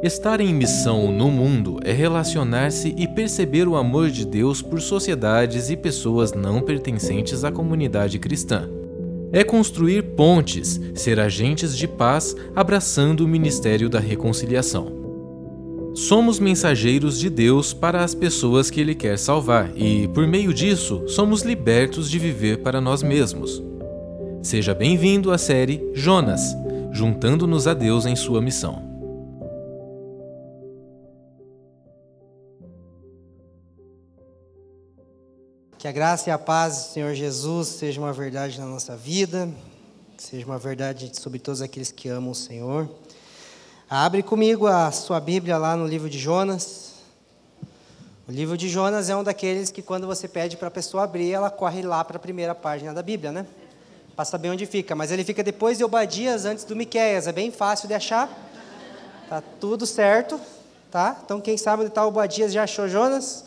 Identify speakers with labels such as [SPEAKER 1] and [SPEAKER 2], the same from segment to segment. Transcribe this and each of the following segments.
[SPEAKER 1] Estar em missão no mundo é relacionar-se e perceber o amor de Deus por sociedades e pessoas não pertencentes à comunidade cristã. É construir pontes, ser agentes de paz, abraçando o ministério da reconciliação. Somos mensageiros de Deus para as pessoas que Ele quer salvar e, por meio disso, somos libertos de viver para nós mesmos. Seja bem-vindo à série Jonas, juntando-nos a Deus em sua missão.
[SPEAKER 2] Que a graça e a paz do Senhor Jesus seja uma verdade na nossa vida, seja uma verdade sobre todos aqueles que amam o Senhor. Abre comigo a sua Bíblia lá no livro de Jonas. O livro de Jonas é um daqueles que quando você pede para a pessoa abrir, ela corre lá para a primeira página da Bíblia, né? Para saber onde fica. Mas ele fica depois de Obadias, antes do Miqueias. É bem fácil de achar. Tá tudo certo, tá? Então quem sabe onde está Obadias já achou Jonas?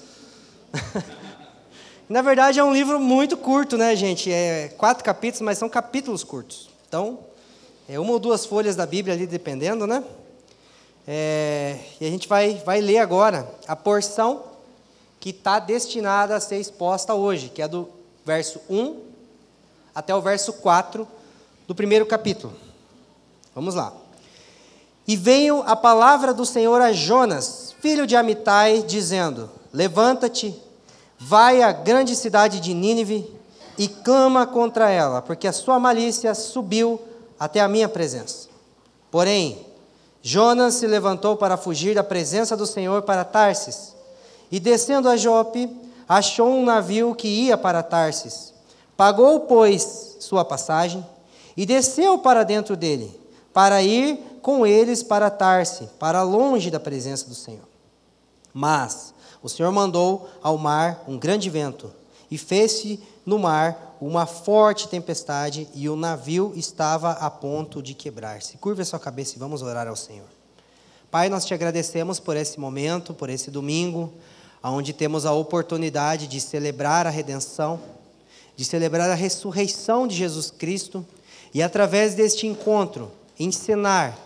[SPEAKER 2] Na verdade é um livro muito curto, né, gente? É quatro capítulos, mas são capítulos curtos. Então, é uma ou duas folhas da Bíblia ali, dependendo, né? É, e a gente vai, vai ler agora a porção que está destinada a ser exposta hoje, que é do verso 1 até o verso 4 do primeiro capítulo. Vamos lá. E veio a palavra do Senhor a Jonas, filho de Amitai, dizendo: Levanta-te, vai à grande cidade de Nínive e clama contra ela, porque a sua malícia subiu até a minha presença. Porém, Jonas se levantou para fugir da presença do Senhor para Tarsis. E descendo a Jope, achou um navio que ia para Tarsis. Pagou, pois, sua passagem e desceu para dentro dele, para ir com eles para Tarse, para longe da presença do Senhor. Mas o Senhor mandou ao mar um grande vento, e fez-se no mar uma forte tempestade e o navio estava a ponto de quebrar-se. Curva a sua cabeça e vamos orar ao Senhor. Pai, nós te agradecemos por esse momento, por esse domingo, onde temos a oportunidade de celebrar a redenção, de celebrar a ressurreição de Jesus Cristo e, através deste encontro, ensinar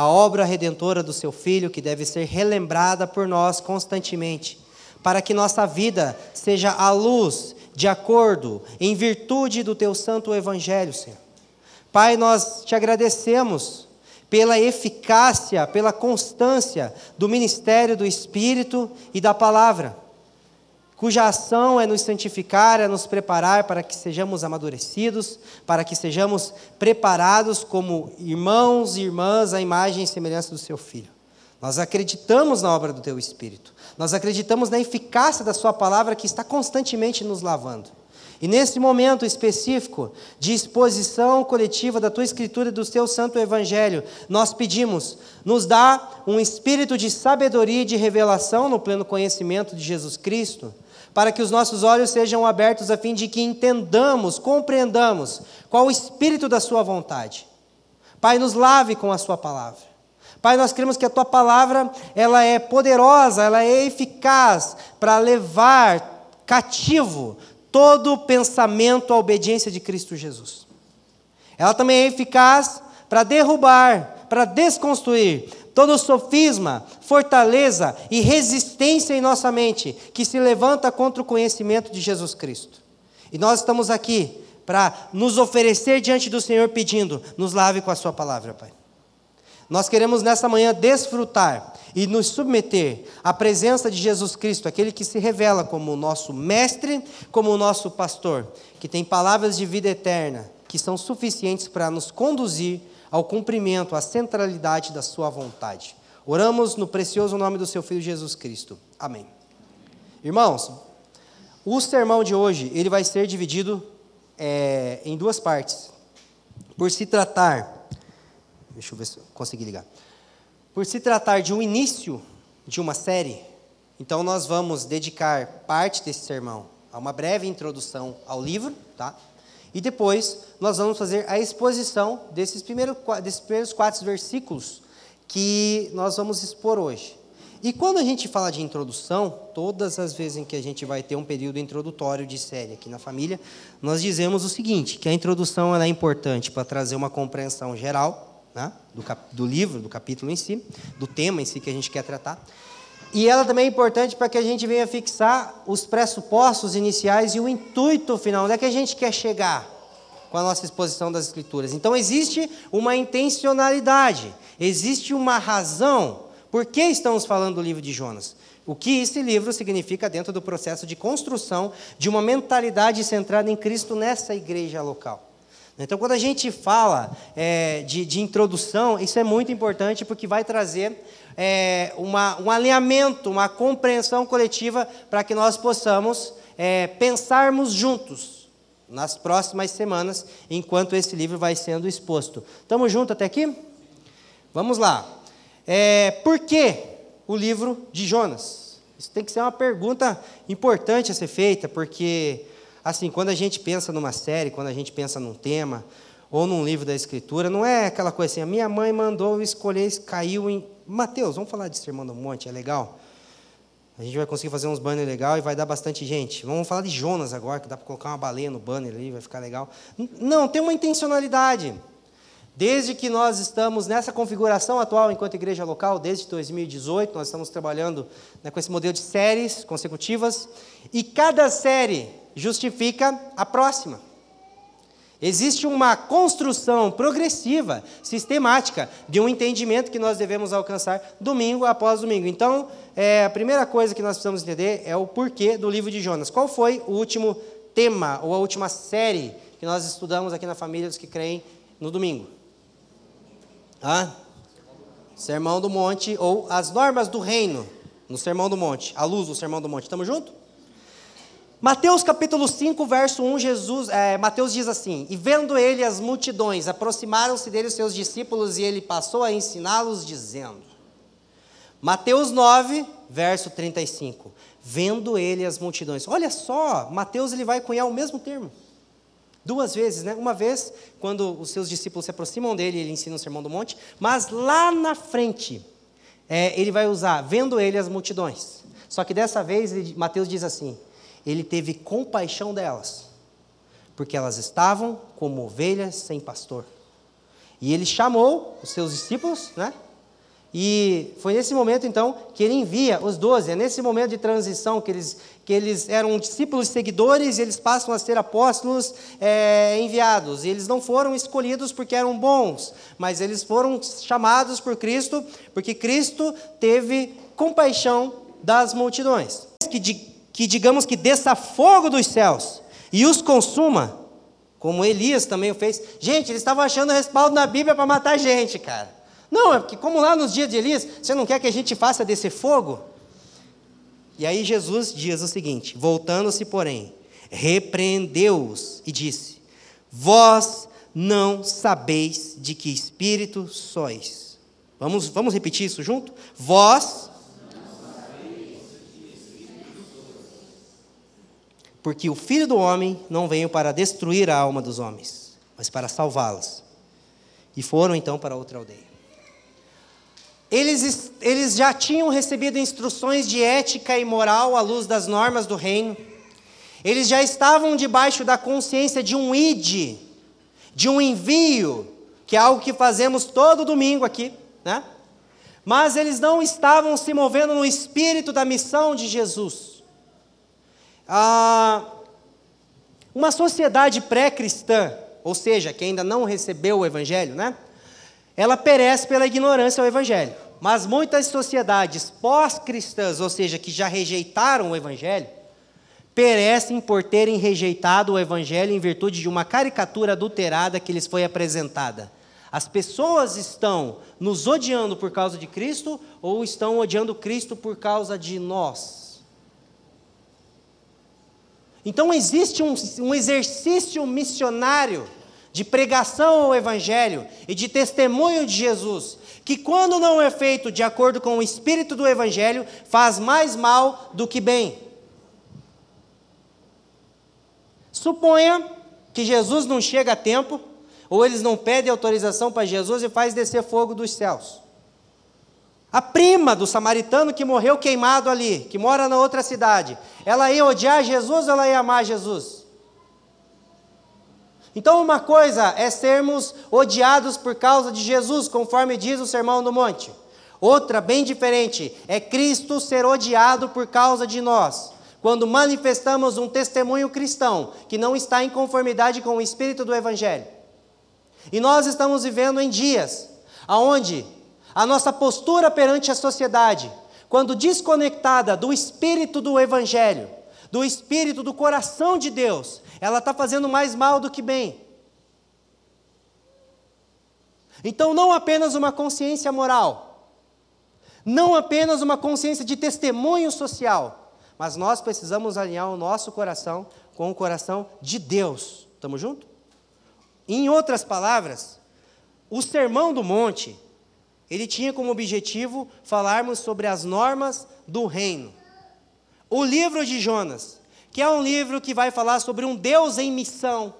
[SPEAKER 2] a obra redentora do seu Filho, que deve ser relembrada por nós constantemente, para que nossa vida seja a luz de acordo, em virtude do teu santo evangelho, Senhor. Pai, nós te agradecemos pela eficácia, pela constância do ministério do Espírito e da palavra, cuja ação é nos santificar, é nos preparar para que sejamos amadurecidos, para que sejamos preparados como irmãos e irmãs à imagem e semelhança do seu Filho. Nós acreditamos na obra do teu Espírito. Nós acreditamos na eficácia da Sua palavra que está constantemente nos lavando. E nesse momento específico de exposição coletiva da tua Escritura e do teu Santo Evangelho, nós pedimos, nos dá um espírito de sabedoria e de revelação no pleno conhecimento de Jesus Cristo, para que os nossos olhos sejam abertos a fim de que entendamos, compreendamos qual o espírito da Sua vontade. Pai, nos lave com a Sua palavra. Pai, nós cremos que a tua palavra, ela é poderosa, ela é eficaz para levar cativo todo pensamento à obediência de Cristo Jesus. Ela também é eficaz para derrubar, para desconstruir todo sofisma, fortaleza e resistência em nossa mente que se levanta contra o conhecimento de Jesus Cristo. E nós estamos aqui para nos oferecer diante do Senhor pedindo: nos lave com a Sua palavra, Pai. Nós queremos nessa manhã desfrutar e nos submeter à presença de Jesus Cristo, aquele que se revela como o nosso mestre, como o nosso pastor, que tem palavras de vida eterna, que são suficientes para nos conduzir ao cumprimento, à centralidade da sua vontade. Oramos no precioso nome do seu filho Jesus Cristo. Amém. Irmãos, o sermão de hoje ele vai ser dividido é, em duas partes. Por se tratar Deixa eu ver se eu consegui ligar. Por se tratar de um início de uma série, então nós vamos dedicar parte desse sermão a uma breve introdução ao livro, tá? E depois nós vamos fazer a exposição desses primeiros, desses primeiros quatro versículos que nós vamos expor hoje. E quando a gente fala de introdução, todas as vezes em que a gente vai ter um período introdutório de série aqui na família, nós dizemos o seguinte, que a introdução é importante para trazer uma compreensão geral né? do, do livro, do capítulo em si, do tema em si que a gente quer tratar. E ela também é importante para que a gente venha fixar os pressupostos iniciais e o intuito final, onde é que a gente quer chegar com a nossa exposição das Escrituras. Então, existe uma intencionalidade, existe uma razão por que estamos falando do livro de Jonas. O que esse livro significa dentro do processo de construção de uma mentalidade centrada em Cristo nessa igreja local. Então, quando a gente fala é, de, de, introdução, isso é muito importante porque vai trazer é, uma, um alinhamento, uma compreensão coletiva para que nós possamos é, pensarmos juntos nas próximas semanas, enquanto esse livro vai sendo exposto. Estamos juntos até aqui? Vamos lá. É, por que o livro de Jonas? Isso tem que ser uma pergunta importante a ser feita, porque assim, quando a gente pensa numa série, quando a gente pensa num tema, ou num livro da Escritura, não é aquela coisa assim, a minha mãe mandou escolher, caiu em. Mateus, vamos falar de Sermão do Monte, é legal? A gente vai conseguir fazer uns banners legais e vai dar bastante gente. Vamos falar de Jonas agora, que dá para colocar uma baleia no banner ali, vai ficar legal. Não, tem uma intencionalidade. Desde que nós estamos nessa configuração atual enquanto igreja local, desde 2018, nós estamos trabalhando né, com esse modelo de séries consecutivas, e cada série justifica a próxima. Existe uma construção progressiva, sistemática, de um entendimento que nós devemos alcançar domingo após domingo. Então, é, a primeira coisa que nós precisamos entender é o porquê do livro de Jonas. Qual foi o último tema ou a última série que nós estudamos aqui na família dos que creem no domingo? Ah? Sermão do Monte ou as normas do reino no Sermão do Monte, a luz do Sermão do Monte. Estamos juntos? Mateus capítulo 5, verso 1, Jesus, é, Mateus diz assim: E vendo ele as multidões, aproximaram-se dele os seus discípulos, e ele passou a ensiná-los, dizendo. Mateus 9, verso 35. Vendo ele as multidões. Olha só, Mateus ele vai cunhar o mesmo termo. Duas vezes, né? Uma vez, quando os seus discípulos se aproximam dele, ele ensina o sermão do monte, mas lá na frente, é, ele vai usar, vendo ele as multidões. Só que dessa vez, ele, Mateus diz assim: ele teve compaixão delas, porque elas estavam como ovelhas sem pastor. E ele chamou os seus discípulos, né? E foi nesse momento, então, que ele envia os doze. É nesse momento de transição que eles, que eles eram discípulos seguidores e eles passam a ser apóstolos é, enviados. E eles não foram escolhidos porque eram bons, mas eles foram chamados por Cristo, porque Cristo teve compaixão das multidões. Que de que digamos que desça fogo dos céus e os consuma, como Elias também o fez. Gente, eles estavam achando respaldo na Bíblia para matar gente, cara. Não, é porque como lá nos dias de Elias, você não quer que a gente faça descer fogo? E aí Jesus diz o seguinte: voltando-se, porém, repreendeu-os e disse: Vós não sabeis de que espírito sois. Vamos, vamos repetir isso junto? Vós Porque o filho do homem não veio para destruir a alma dos homens, mas para salvá-las. E foram então para outra aldeia. Eles, eles já tinham recebido instruções de ética e moral à luz das normas do reino. Eles já estavam debaixo da consciência de um id, de um envio, que é algo que fazemos todo domingo aqui, né? Mas eles não estavam se movendo no espírito da missão de Jesus. Ah, uma sociedade pré-cristã, ou seja, que ainda não recebeu o Evangelho, né? Ela perece pela ignorância ao Evangelho. Mas muitas sociedades pós-cristãs, ou seja, que já rejeitaram o Evangelho, perecem por terem rejeitado o Evangelho em virtude de uma caricatura adulterada que lhes foi apresentada. As pessoas estão nos odiando por causa de Cristo ou estão odiando Cristo por causa de nós? Então existe um, um exercício missionário de pregação ao Evangelho e de testemunho de Jesus, que quando não é feito de acordo com o espírito do Evangelho, faz mais mal do que bem. Suponha que Jesus não chega a tempo, ou eles não pedem autorização para Jesus e faz descer fogo dos céus. A prima do samaritano que morreu queimado ali, que mora na outra cidade, ela ia odiar Jesus ou ela ia amar Jesus? Então, uma coisa é sermos odiados por causa de Jesus, conforme diz o Sermão do Monte. Outra, bem diferente, é Cristo ser odiado por causa de nós. Quando manifestamos um testemunho cristão que não está em conformidade com o espírito do Evangelho. E nós estamos vivendo em dias aonde a nossa postura perante a sociedade, quando desconectada do espírito do Evangelho, do espírito do coração de Deus, ela está fazendo mais mal do que bem. Então, não apenas uma consciência moral, não apenas uma consciência de testemunho social, mas nós precisamos alinhar o nosso coração com o coração de Deus. Estamos juntos? Em outras palavras, o Sermão do Monte, ele tinha como objetivo falarmos sobre as normas do reino. O livro de Jonas, que é um livro que vai falar sobre um Deus em missão,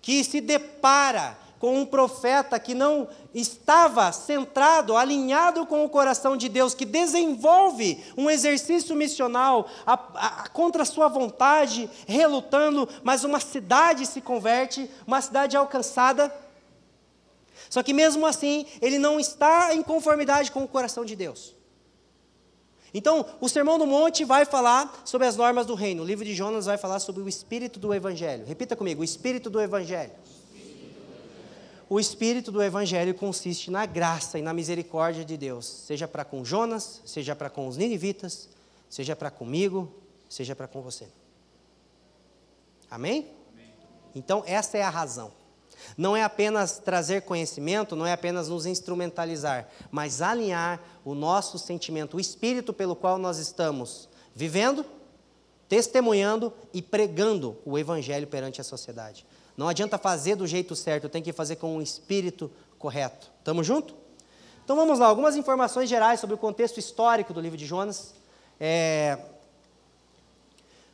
[SPEAKER 2] que se depara com um profeta que não estava centrado, alinhado com o coração de Deus, que desenvolve um exercício missional a, a, contra a sua vontade, relutando, mas uma cidade se converte, uma cidade alcançada. Só que mesmo assim, ele não está em conformidade com o coração de Deus. Então, o Sermão do Monte vai falar sobre as normas do reino. O livro de Jonas vai falar sobre o espírito do evangelho. Repita comigo: o espírito do evangelho. O espírito do Evangelho consiste na graça e na misericórdia de Deus, seja para com Jonas, seja para com os ninivitas, seja para comigo, seja para com você. Amém? Amém? Então, essa é a razão. Não é apenas trazer conhecimento, não é apenas nos instrumentalizar, mas alinhar o nosso sentimento, o espírito pelo qual nós estamos vivendo, testemunhando e pregando o Evangelho perante a sociedade. Não adianta fazer do jeito certo, tem que fazer com o espírito correto. Estamos junto? Então vamos lá, algumas informações gerais sobre o contexto histórico do livro de Jonas. É...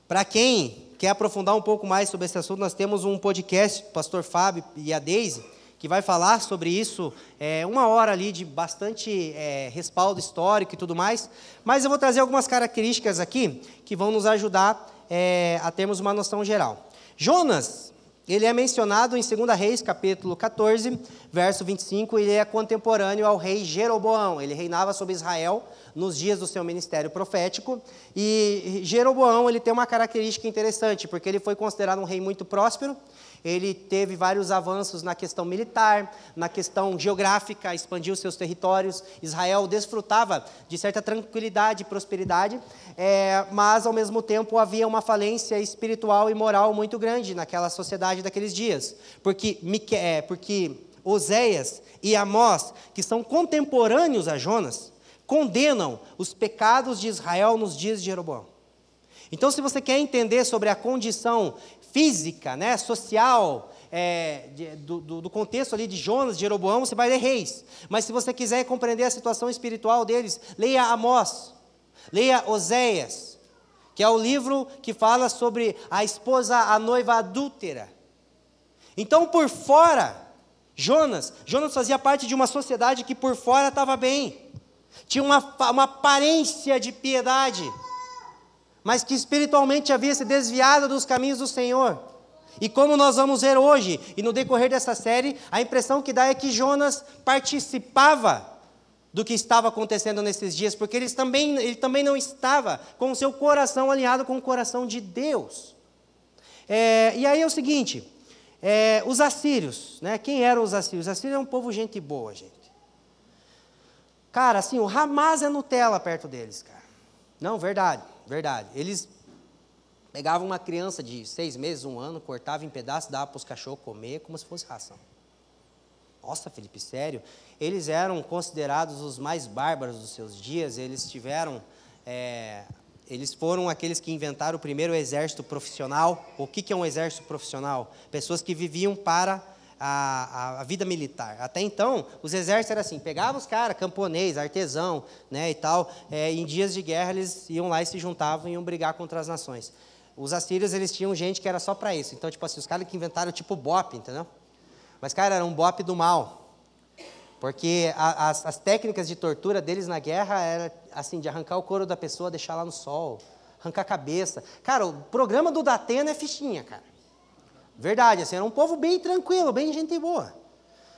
[SPEAKER 2] Para quem quer aprofundar um pouco mais sobre esse assunto, nós temos um podcast, o pastor Fábio e a Deise, que vai falar sobre isso, é, uma hora ali de bastante é, respaldo histórico e tudo mais. Mas eu vou trazer algumas características aqui que vão nos ajudar é, a termos uma noção geral. Jonas, ele é mencionado em 2 Reis, capítulo 14, verso 25, ele é contemporâneo ao rei Jeroboão. Ele reinava sobre Israel nos dias do seu ministério profético. E Jeroboão, ele tem uma característica interessante, porque ele foi considerado um rei muito próspero, ele teve vários avanços na questão militar, na questão geográfica, expandiu seus territórios. Israel desfrutava de certa tranquilidade e prosperidade, é, mas ao mesmo tempo havia uma falência espiritual e moral muito grande naquela sociedade daqueles dias. Porque, é, porque Oséias e Amós, que são contemporâneos a Jonas, condenam os pecados de Israel nos dias de Jeroboão. Então, se você quer entender sobre a condição física, né, social, é, de, do, do, contexto ali de Jonas, de Jeroboão, você vai ler Reis. Mas se você quiser compreender a situação espiritual deles, leia Amós, leia Oséias, que é o livro que fala sobre a esposa, a noiva adúltera. Então, por fora, Jonas, Jonas fazia parte de uma sociedade que por fora estava bem, tinha uma, uma aparência de piedade mas que espiritualmente havia se desviado dos caminhos do Senhor. E como nós vamos ver hoje, e no decorrer dessa série, a impressão que dá é que Jonas participava do que estava acontecendo nesses dias, porque ele também, ele também não estava com o seu coração alinhado com o coração de Deus. É, e aí é o seguinte: é, os assírios, né? quem eram os assírios? Os assírios é um povo gente boa, gente. Cara, assim, o Hamas é Nutella perto deles, cara. Não, verdade. Verdade. Eles pegavam uma criança de seis meses, um ano, cortavam em pedaços, davam para os cachorros comer como se fosse ração. Nossa, Felipe, sério? Eles eram considerados os mais bárbaros dos seus dias, eles tiveram. É, eles foram aqueles que inventaram o primeiro exército profissional. O que, que é um exército profissional? Pessoas que viviam para a, a, vida militar. Até então, os exércitos eram assim, pegavam os caras, camponês, artesão, né, e tal, é, em dias de guerra eles iam lá e se juntavam e iam brigar contra as nações. Os assírios, eles tinham gente que era só para isso. Então, tipo assim, os caras que inventaram tipo BOP, entendeu? Mas, cara, era um BOP do mal. Porque a, as, as técnicas de tortura deles na guerra era assim, de arrancar o couro da pessoa, deixar lá no sol, arrancar a cabeça. Cara, o programa do Datena é fichinha, cara. Verdade, assim, era um povo bem tranquilo, bem gente boa.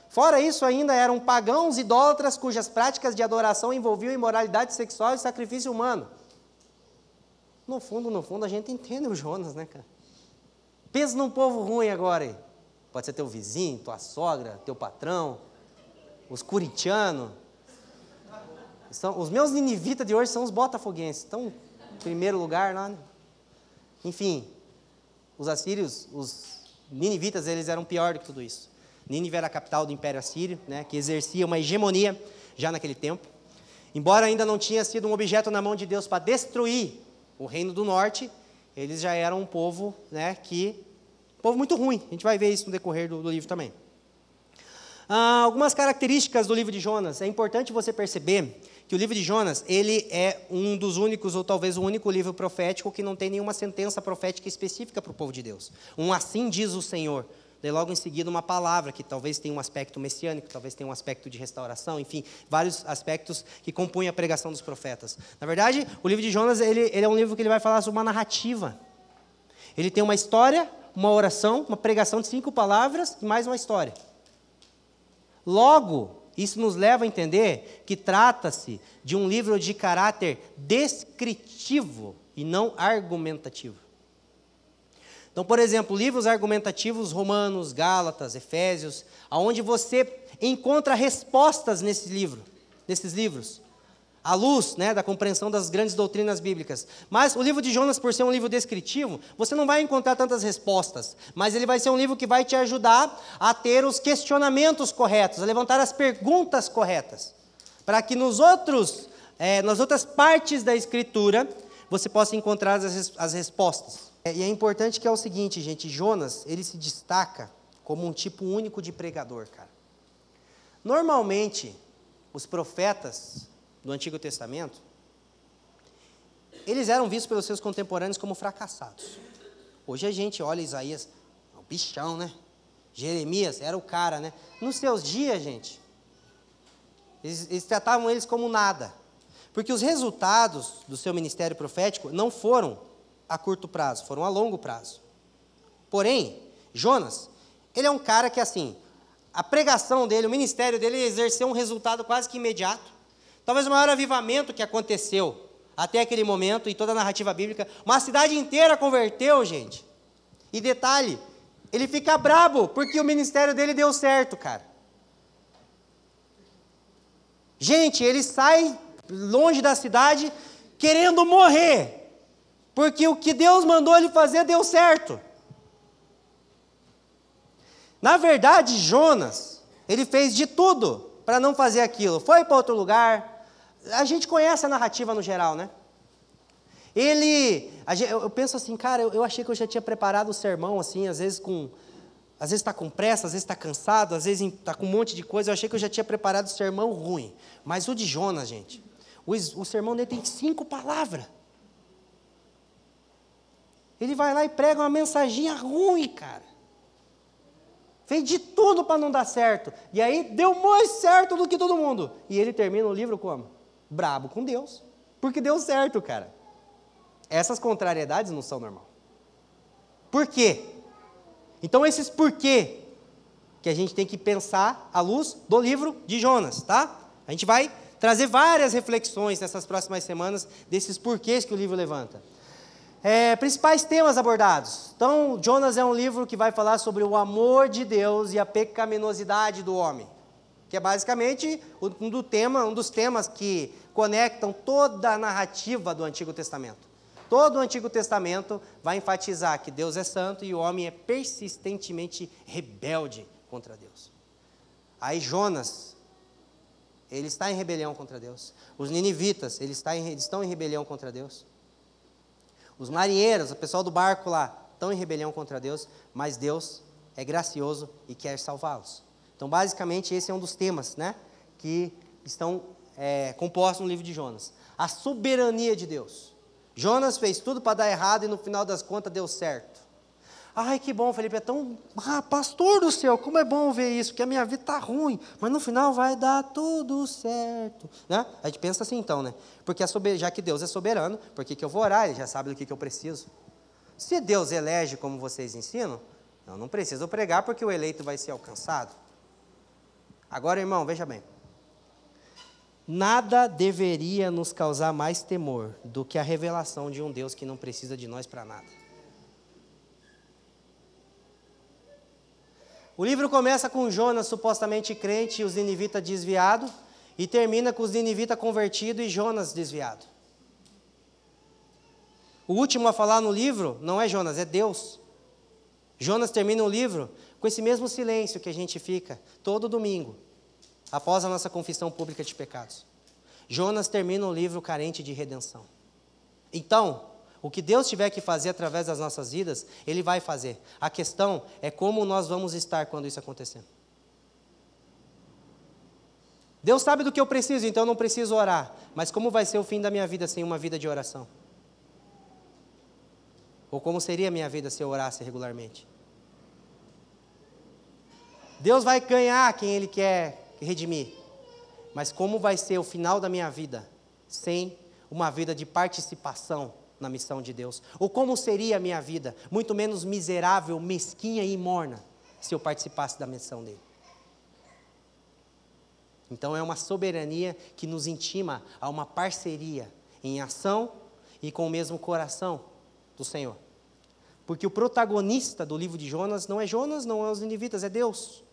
[SPEAKER 2] Fora isso, ainda eram pagãos idólatras cujas práticas de adoração envolviam imoralidade sexual e sacrifício humano. No fundo, no fundo, a gente entende o Jonas, né, cara? Pensa num povo ruim agora aí. Pode ser teu vizinho, tua sogra, teu patrão, os curitianos. São, os meus ninivitas de hoje são os botafoguenses. Estão em primeiro lugar lá. Né? Enfim, os assírios, os ninivitas, eles eram pior do que tudo isso. Nínive era a capital do Império Assírio, né, que exercia uma hegemonia já naquele tempo. Embora ainda não tinha sido um objeto na mão de Deus para destruir o reino do norte, eles já eram um povo né, que. Um povo muito ruim. A gente vai ver isso no decorrer do, do livro também. Ah, algumas características do livro de Jonas. É importante você perceber que o livro de Jonas, ele é um dos únicos, ou talvez o único livro profético que não tem nenhuma sentença profética específica para o povo de Deus. Um assim diz o Senhor. Daí logo em seguida uma palavra que talvez tenha um aspecto messiânico, talvez tenha um aspecto de restauração, enfim, vários aspectos que compõem a pregação dos profetas. Na verdade, o livro de Jonas ele, ele é um livro que ele vai falar sobre uma narrativa. Ele tem uma história, uma oração, uma pregação de cinco palavras e mais uma história. Logo, isso nos leva a entender que trata-se de um livro de caráter descritivo e não argumentativo. Então, por exemplo, livros argumentativos romanos, Gálatas, Efésios, aonde você encontra respostas nesse livro, nesses livros à luz né, da compreensão das grandes doutrinas bíblicas. Mas o livro de Jonas, por ser um livro descritivo, você não vai encontrar tantas respostas, mas ele vai ser um livro que vai te ajudar a ter os questionamentos corretos, a levantar as perguntas corretas, para que nos outros, é, nas outras partes da Escritura você possa encontrar as, as respostas. É, e é importante que é o seguinte, gente, Jonas, ele se destaca como um tipo único de pregador, cara. Normalmente, os profetas do Antigo Testamento, eles eram vistos pelos seus contemporâneos como fracassados. Hoje a gente olha Isaías, é um bichão, né? Jeremias era o cara, né? Nos seus dias, gente, eles, eles tratavam eles como nada. Porque os resultados do seu ministério profético não foram a curto prazo, foram a longo prazo. Porém, Jonas, ele é um cara que, assim, a pregação dele, o ministério dele exerceu um resultado quase que imediato. Talvez o maior avivamento que aconteceu até aquele momento em toda a narrativa bíblica. Uma cidade inteira converteu, gente. E detalhe, ele fica brabo porque o ministério dele deu certo, cara. Gente, ele sai longe da cidade querendo morrer, porque o que Deus mandou ele fazer deu certo. Na verdade, Jonas, ele fez de tudo para não fazer aquilo. Foi para outro lugar, a gente conhece a narrativa no geral, né? Ele, eu penso assim, cara, eu, achei que eu já tinha preparado o sermão, assim, às vezes com, às vezes está com pressa, às vezes está cansado, às vezes está com um monte de coisa. Eu achei que eu já tinha preparado o sermão ruim. Mas o de Jonas, gente, o, o sermão dele tem cinco palavras. Ele vai lá e prega uma mensaginha ruim, cara. Fez de tudo para não dar certo. E aí deu mais certo do que todo mundo. E ele termina o livro como? Brabo com Deus, porque deu certo, cara. Essas contrariedades não são normal. Por quê? Então esses porquê que a gente tem que pensar à luz do livro de Jonas, tá? A gente vai trazer várias reflexões nessas próximas semanas desses porquês que o livro levanta. É, principais temas abordados. Então, Jonas é um livro que vai falar sobre o amor de Deus e a pecaminosidade do homem que é basicamente um, do tema, um dos temas que conectam toda a narrativa do Antigo Testamento. Todo o Antigo Testamento vai enfatizar que Deus é santo e o homem é persistentemente rebelde contra Deus. Aí Jonas, ele está em rebelião contra Deus. Os ninivitas, eles estão em rebelião contra Deus. Os marinheiros, o pessoal do barco lá, estão em rebelião contra Deus, mas Deus é gracioso e quer salvá-los. Então, basicamente, esse é um dos temas né, que estão é, compostos no livro de Jonas. A soberania de Deus. Jonas fez tudo para dar errado e no final das contas deu certo. Ai, que bom, Felipe, é tão. Ah, pastor do céu, como é bom ver isso, porque a minha vida está ruim, mas no final vai dar tudo certo. Né? A gente pensa assim então, né? Porque sober... já que Deus é soberano, por que, que eu vou orar? Ele já sabe do que, que eu preciso. Se Deus elege como vocês ensinam, Eu não preciso pregar porque o eleito vai ser alcançado. Agora, irmão, veja bem. Nada deveria nos causar mais temor do que a revelação de um Deus que não precisa de nós para nada. O livro começa com Jonas supostamente crente e os ninivitas desviados, e termina com os ninivitas convertidos e Jonas desviado. O último a falar no livro não é Jonas, é Deus. Jonas termina o livro com esse mesmo silêncio que a gente fica todo domingo, após a nossa confissão pública de pecados. Jonas termina o livro carente de redenção. Então, o que Deus tiver que fazer através das nossas vidas, Ele vai fazer. A questão é como nós vamos estar quando isso acontecer. Deus sabe do que eu preciso, então eu não preciso orar. Mas como vai ser o fim da minha vida sem uma vida de oração? Ou como seria a minha vida se eu orasse regularmente? Deus vai ganhar quem Ele quer redimir. Mas como vai ser o final da minha vida sem uma vida de participação na missão de Deus? Ou como seria a minha vida, muito menos miserável, mesquinha e morna, se eu participasse da missão dele? Então é uma soberania que nos intima a uma parceria em ação e com o mesmo coração do Senhor. Porque o protagonista do livro de Jonas não é Jonas, não é os ninivitas, é Deus.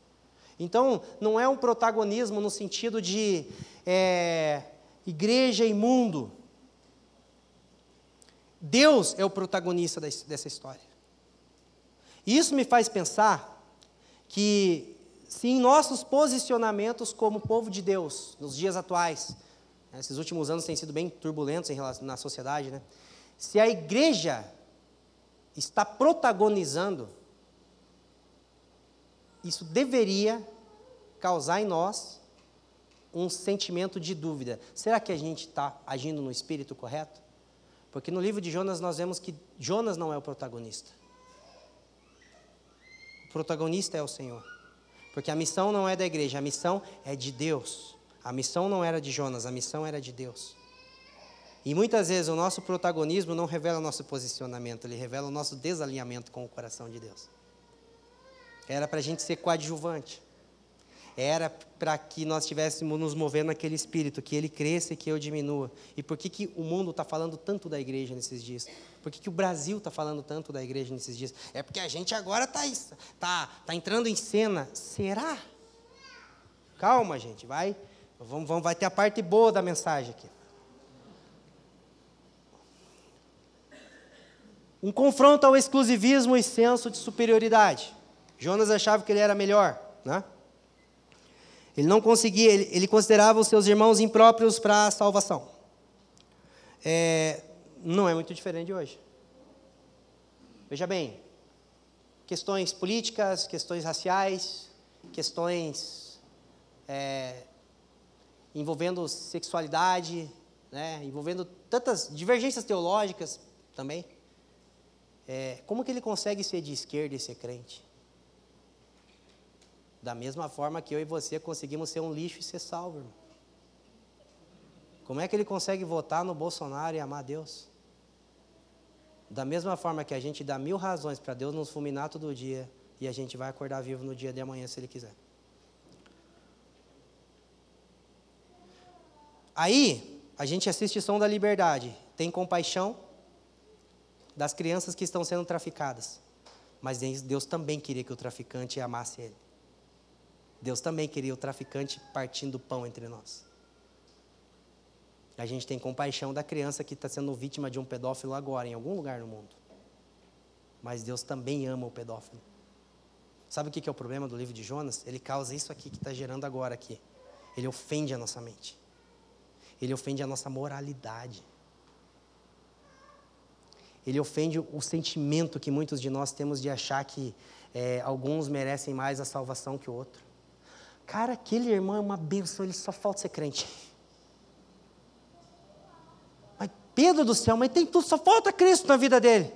[SPEAKER 2] Então, não é um protagonismo no sentido de é, igreja e mundo, Deus é o protagonista dessa história. Isso me faz pensar que, se em nossos posicionamentos como povo de Deus, nos dias atuais, né, esses últimos anos têm sido bem turbulentos em relação, na sociedade, né? se a igreja está protagonizando, isso deveria causar em nós um sentimento de dúvida. Será que a gente está agindo no espírito correto? Porque no livro de Jonas nós vemos que Jonas não é o protagonista. O protagonista é o Senhor. Porque a missão não é da igreja, a missão é de Deus. A missão não era de Jonas, a missão era de Deus. E muitas vezes o nosso protagonismo não revela o nosso posicionamento, ele revela o nosso desalinhamento com o coração de Deus. Era para a gente ser coadjuvante era para que nós estivéssemos nos movendo naquele espírito, que ele cresça e que eu diminua. E por que, que o mundo está falando tanto da igreja nesses dias? Por que, que o Brasil está falando tanto da igreja nesses dias? É porque a gente agora está tá, tá entrando em cena. Será? Calma, gente, vai. Vamos, vamos, vai ter a parte boa da mensagem aqui. Um confronto ao exclusivismo e senso de superioridade. Jonas achava que ele era melhor, né? Ele não conseguia, ele, ele considerava os seus irmãos impróprios para a salvação. É, não é muito diferente de hoje. Veja bem, questões políticas, questões raciais, questões é, envolvendo sexualidade, né, envolvendo tantas divergências teológicas também. É, como que ele consegue ser de esquerda e ser crente? Da mesma forma que eu e você conseguimos ser um lixo e ser salvo, irmão. Como é que ele consegue votar no Bolsonaro e amar Deus? Da mesma forma que a gente dá mil razões para Deus nos fulminar todo dia e a gente vai acordar vivo no dia de amanhã se Ele quiser. Aí, a gente assiste Som da Liberdade, tem compaixão das crianças que estão sendo traficadas. Mas Deus também queria que o traficante amasse ele. Deus também queria o traficante partindo pão entre nós. A gente tem compaixão da criança que está sendo vítima de um pedófilo agora, em algum lugar no mundo. Mas Deus também ama o pedófilo. Sabe o que é o problema do livro de Jonas? Ele causa isso aqui que está gerando agora aqui. Ele ofende a nossa mente. Ele ofende a nossa moralidade. Ele ofende o sentimento que muitos de nós temos de achar que é, alguns merecem mais a salvação que o outro. Cara, aquele irmão é uma bênção, ele só falta ser crente. Mas Pedro do céu, mas tem tudo, só falta Cristo na vida dele.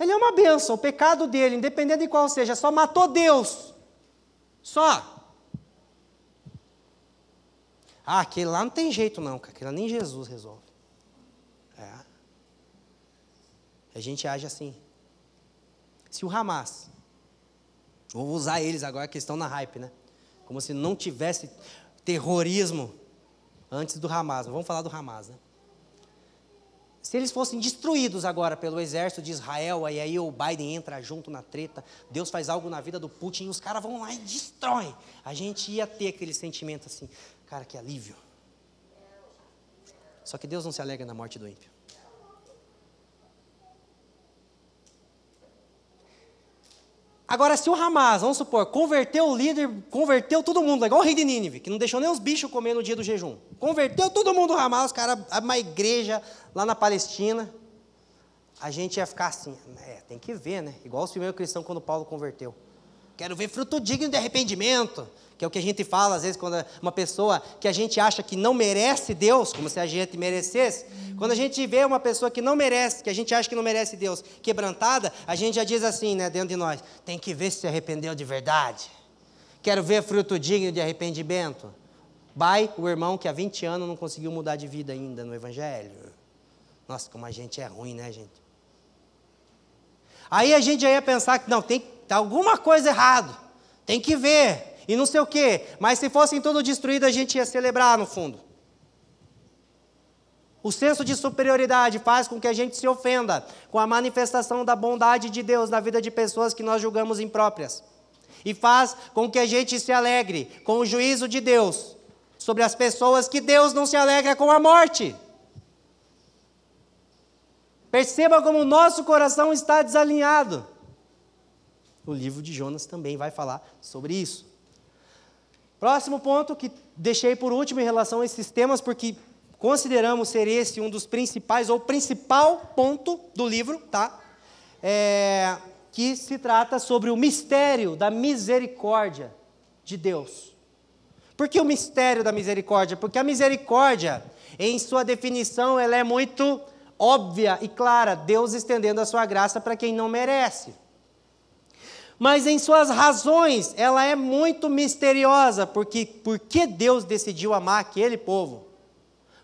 [SPEAKER 2] Ele é uma bênção, o pecado dele, independente de qual seja, só matou Deus. Só. Ah, aquele lá não tem jeito não, aquele lá nem Jesus resolve. É. A gente age assim. Se o Hamas, vou usar eles agora que estão na hype, né? Como se não tivesse terrorismo antes do Hamas. Vamos falar do Hamas, né? Se eles fossem destruídos agora pelo exército de Israel, aí, aí o Biden entra junto na treta, Deus faz algo na vida do Putin e os caras vão lá e destroem. A gente ia ter aquele sentimento assim, cara, que alívio. Só que Deus não se alegra na morte do ímpio. Agora, se o Hamas, vamos supor, converteu o líder, converteu todo mundo, igual o rei de Nínive, que não deixou nem os bichos comer no dia do jejum. Converteu todo mundo o Hamas, os caras, uma igreja lá na Palestina. A gente ia ficar assim, é, tem que ver, né? Igual os primeiros cristãos quando Paulo converteu. Quero ver fruto digno de arrependimento, que é o que a gente fala às vezes quando uma pessoa que a gente acha que não merece Deus, como se a gente merecesse. Quando a gente vê uma pessoa que não merece, que a gente acha que não merece Deus, quebrantada, a gente já diz assim, né, dentro de nós: tem que ver se se arrependeu de verdade. Quero ver fruto digno de arrependimento. Vai o irmão que há 20 anos não conseguiu mudar de vida ainda no Evangelho. Nossa, como a gente é ruim, né, gente? Aí a gente já ia pensar que não, tem tá alguma coisa errado, tem que ver, e não sei o quê. Mas se fossem tudo destruído, a gente ia celebrar no fundo. O senso de superioridade faz com que a gente se ofenda com a manifestação da bondade de Deus na vida de pessoas que nós julgamos impróprias. E faz com que a gente se alegre com o juízo de Deus sobre as pessoas que Deus não se alegra com a morte. Perceba como o nosso coração está desalinhado. O livro de Jonas também vai falar sobre isso. Próximo ponto que deixei por último em relação a esses temas, porque consideramos ser esse um dos principais, ou principal ponto do livro, tá? É, que se trata sobre o mistério da misericórdia de Deus. Por que o mistério da misericórdia? Porque a misericórdia, em sua definição, ela é muito óbvia e clara, Deus estendendo a sua graça para quem não merece. Mas em suas razões, ela é muito misteriosa, porque por que Deus decidiu amar aquele povo?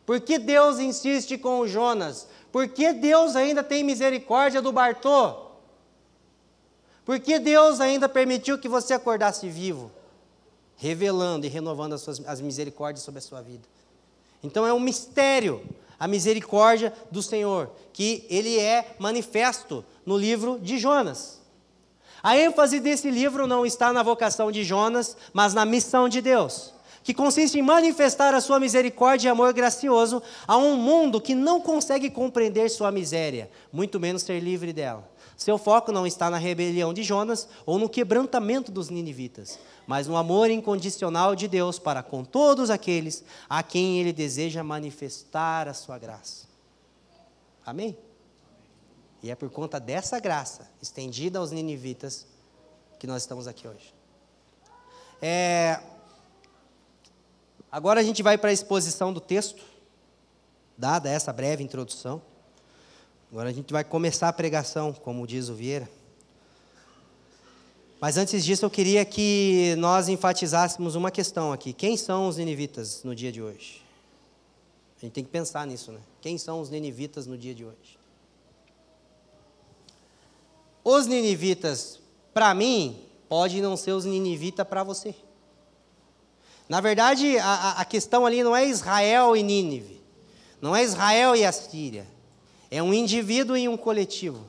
[SPEAKER 2] Por que Deus insiste com o Jonas? Por que Deus ainda tem misericórdia do Bartô? Por que Deus ainda permitiu que você acordasse vivo? Revelando e renovando as, suas, as misericórdias sobre a sua vida. Então é um mistério a misericórdia do Senhor, que ele é manifesto no livro de Jonas. A ênfase desse livro não está na vocação de Jonas, mas na missão de Deus, que consiste em manifestar a sua misericórdia e amor gracioso a um mundo que não consegue compreender sua miséria, muito menos ser livre dela. Seu foco não está na rebelião de Jonas ou no quebrantamento dos ninivitas, mas no amor incondicional de Deus para com todos aqueles a quem ele deseja manifestar a sua graça. Amém? E é por conta dessa graça estendida aos ninivitas que nós estamos aqui hoje. É... Agora a gente vai para a exposição do texto, dada essa breve introdução. Agora a gente vai começar a pregação, como diz o Vieira. Mas antes disso, eu queria que nós enfatizássemos uma questão aqui. Quem são os ninivitas no dia de hoje? A gente tem que pensar nisso, né? Quem são os ninivitas no dia de hoje? Os ninivitas, para mim, pode não ser os ninivitas para você. Na verdade, a, a questão ali não é Israel e Nínive. Não é Israel e a Síria é um indivíduo e um coletivo.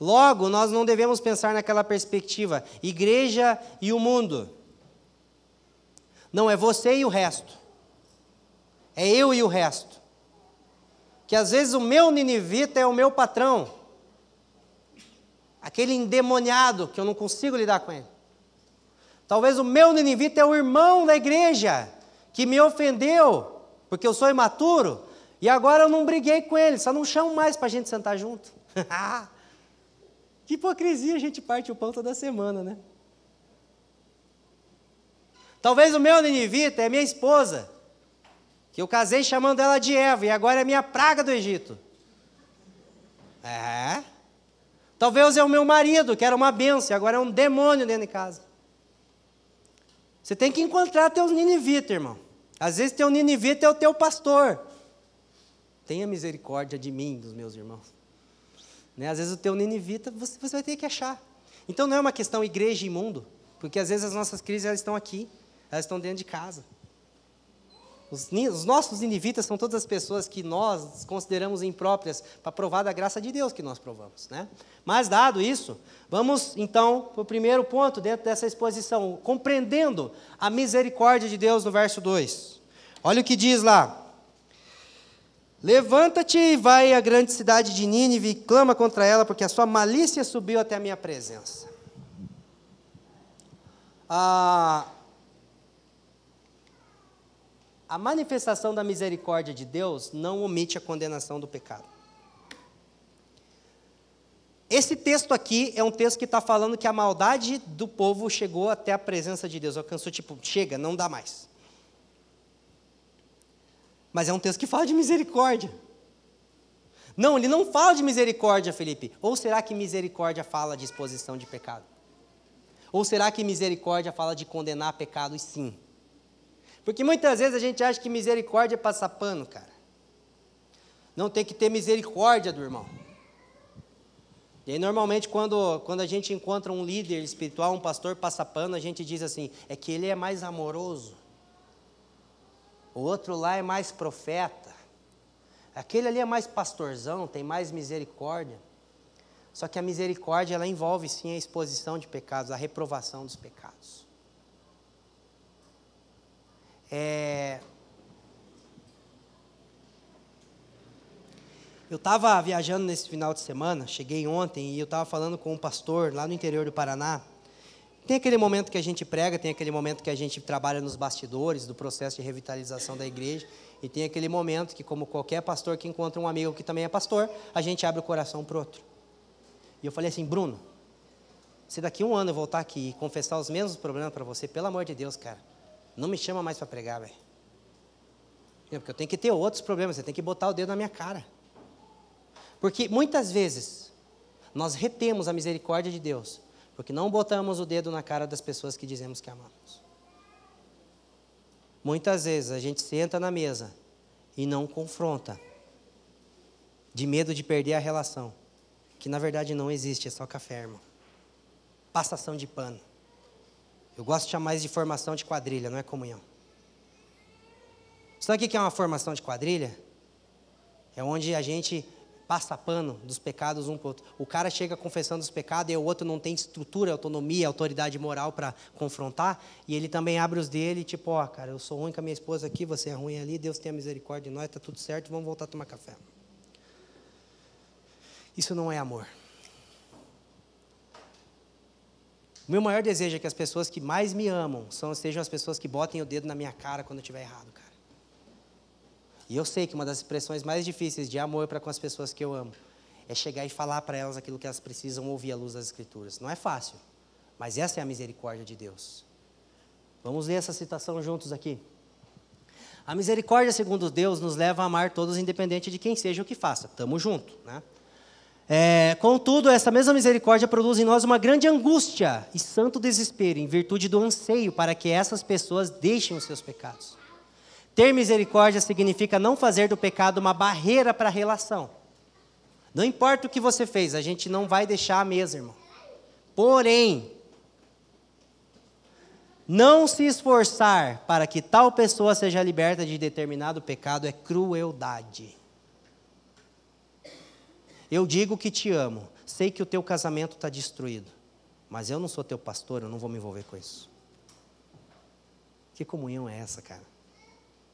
[SPEAKER 2] Logo, nós não devemos pensar naquela perspectiva, igreja e o mundo. Não é você e o resto. É eu e o resto. Que às vezes o meu ninivita é o meu patrão. Aquele endemoniado que eu não consigo lidar com ele. Talvez o meu ninivita é o irmão da igreja que me ofendeu, porque eu sou imaturo, e agora eu não briguei com ele, só não chamo mais para a gente sentar junto. que hipocrisia, a gente parte o pão toda semana, né? Talvez o meu ninivita é minha esposa, que eu casei chamando ela de Eva, e agora é minha praga do Egito. É. Talvez é o meu marido, que era uma benção, agora é um demônio dentro de casa. Você tem que encontrar teus ninivitas, irmão. Às vezes teu ninivita é o teu pastor tenha misericórdia de mim, dos meus irmãos. Né? Às vezes o teu ninivita, você, você vai ter que achar. Então não é uma questão igreja e mundo, porque às vezes as nossas crises elas estão aqui, elas estão dentro de casa. Os, os nossos ninivitas são todas as pessoas que nós consideramos impróprias para provar da graça de Deus que nós provamos. Né? Mas, dado isso, vamos então para o primeiro ponto dentro dessa exposição, compreendendo a misericórdia de Deus no verso 2. Olha o que diz lá. Levanta-te e vai à grande cidade de Nínive e clama contra ela, porque a sua malícia subiu até a minha presença. Ah, a manifestação da misericórdia de Deus não omite a condenação do pecado. Esse texto aqui é um texto que está falando que a maldade do povo chegou até a presença de Deus, alcançou, tipo, chega, não dá mais. Mas é um texto que fala de misericórdia. Não, ele não fala de misericórdia, Felipe. Ou será que misericórdia fala de exposição de pecado? Ou será que misericórdia fala de condenar pecados, sim? Porque muitas vezes a gente acha que misericórdia é passar pano, cara. Não tem que ter misericórdia do irmão. E aí, normalmente, quando, quando a gente encontra um líder espiritual, um pastor passa pano, a gente diz assim: é que ele é mais amoroso. O outro lá é mais profeta. Aquele ali é mais pastorzão, tem mais misericórdia. Só que a misericórdia, ela envolve sim a exposição de pecados, a reprovação dos pecados. É... Eu estava viajando nesse final de semana, cheguei ontem e eu estava falando com um pastor lá no interior do Paraná. Tem aquele momento que a gente prega, tem aquele momento que a gente trabalha nos bastidores do processo de revitalização da igreja, e tem aquele momento que, como qualquer pastor que encontra um amigo que também é pastor, a gente abre o coração para outro. E eu falei assim, Bruno, se daqui um ano eu voltar aqui e confessar os mesmos problemas para você, pelo amor de Deus, cara, não me chama mais para pregar, velho. Porque eu tenho que ter outros problemas, você tem que botar o dedo na minha cara. Porque muitas vezes nós retemos a misericórdia de Deus, porque não botamos o dedo na cara das pessoas que dizemos que amamos. Muitas vezes a gente senta na mesa e não confronta, de medo de perder a relação, que na verdade não existe, é só café, irmão. Passação de pano. Eu gosto de chamar isso de formação de quadrilha, não é comunhão. Sabe o que é uma formação de quadrilha? É onde a gente passa pano dos pecados um para o outro. O cara chega confessando os pecados e o outro não tem estrutura, autonomia, autoridade moral para confrontar, e ele também abre os dele, tipo, ó, oh, cara, eu sou ruim com a minha esposa aqui, você é ruim ali, Deus tenha misericórdia de nós, está tudo certo, vamos voltar a tomar café. Isso não é amor. O meu maior desejo é que as pessoas que mais me amam são, sejam as pessoas que botem o dedo na minha cara quando eu estiver errado, cara. E eu sei que uma das expressões mais difíceis de amor para com as pessoas que eu amo é chegar e falar para elas aquilo que elas precisam ouvir à luz das Escrituras. Não é fácil, mas essa é a misericórdia de Deus. Vamos ler essa citação juntos aqui. A misericórdia, segundo Deus, nos leva a amar todos, independente de quem seja o que faça. Tamo junto, né? É, contudo, essa mesma misericórdia produz em nós uma grande angústia e santo desespero, em virtude do anseio para que essas pessoas deixem os seus pecados. Ter misericórdia significa não fazer do pecado uma barreira para a relação. Não importa o que você fez, a gente não vai deixar a irmão. Porém, não se esforçar para que tal pessoa seja liberta de determinado pecado é crueldade. Eu digo que te amo, sei que o teu casamento está destruído, mas eu não sou teu pastor, eu não vou me envolver com isso. Que comunhão é essa, cara?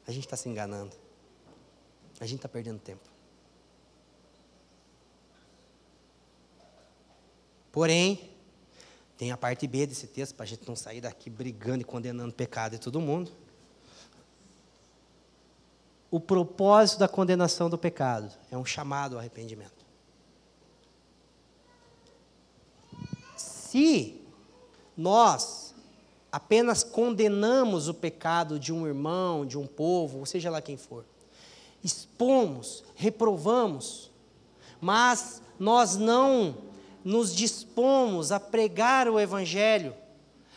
[SPEAKER 2] A gente está se enganando, a gente está perdendo tempo. Porém, tem a parte B desse texto, para a gente não sair daqui brigando e condenando pecado de todo mundo. O propósito da condenação do pecado é um chamado ao arrependimento. Se nós apenas condenamos o pecado de um irmão, de um povo, ou seja lá quem for, expomos, reprovamos, mas nós não nos dispomos a pregar o Evangelho,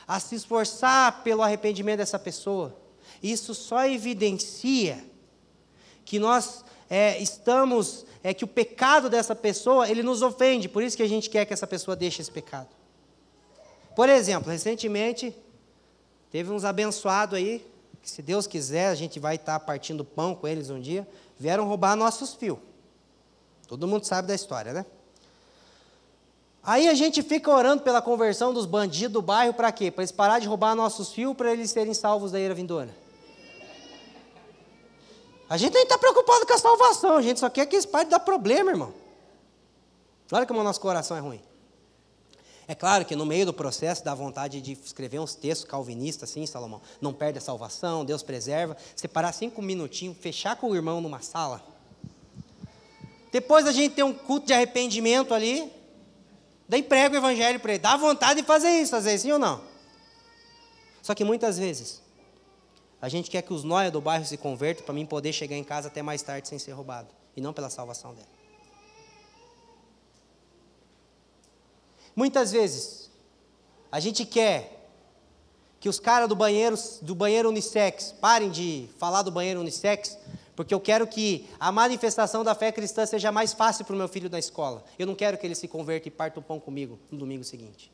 [SPEAKER 2] a se esforçar pelo arrependimento dessa pessoa, isso só evidencia que nós é, estamos, é que o pecado dessa pessoa, ele nos ofende, por isso que a gente quer que essa pessoa deixe esse pecado. Por exemplo, recentemente, teve uns abençoados aí, que se Deus quiser, a gente vai estar partindo pão com eles um dia, vieram roubar nossos fios. Todo mundo sabe da história, né? Aí a gente fica orando pela conversão dos bandidos do bairro para quê? Para eles parar de roubar nossos fios, para eles serem salvos da ira vindoura. A gente nem está preocupado com a salvação, a gente só quer que eles parem de dar problema, irmão. Olha como o nosso coração é ruim. É claro que no meio do processo dá vontade de escrever uns textos calvinistas assim, Salomão. Não perde a salvação, Deus preserva. Separar cinco minutinhos, fechar com o irmão numa sala. Depois a gente tem um culto de arrependimento ali. Daí prega o evangelho para ele. Dá vontade de fazer isso, fazer sim ou não? Só que muitas vezes a gente quer que os nóia do bairro se convertam para mim poder chegar em casa até mais tarde sem ser roubado. E não pela salvação dele. Muitas vezes, a gente quer que os caras do banheiro, do banheiro unissex parem de falar do banheiro unissex, porque eu quero que a manifestação da fé cristã seja mais fácil para o meu filho na escola. Eu não quero que ele se converta e parta o pão comigo no domingo seguinte.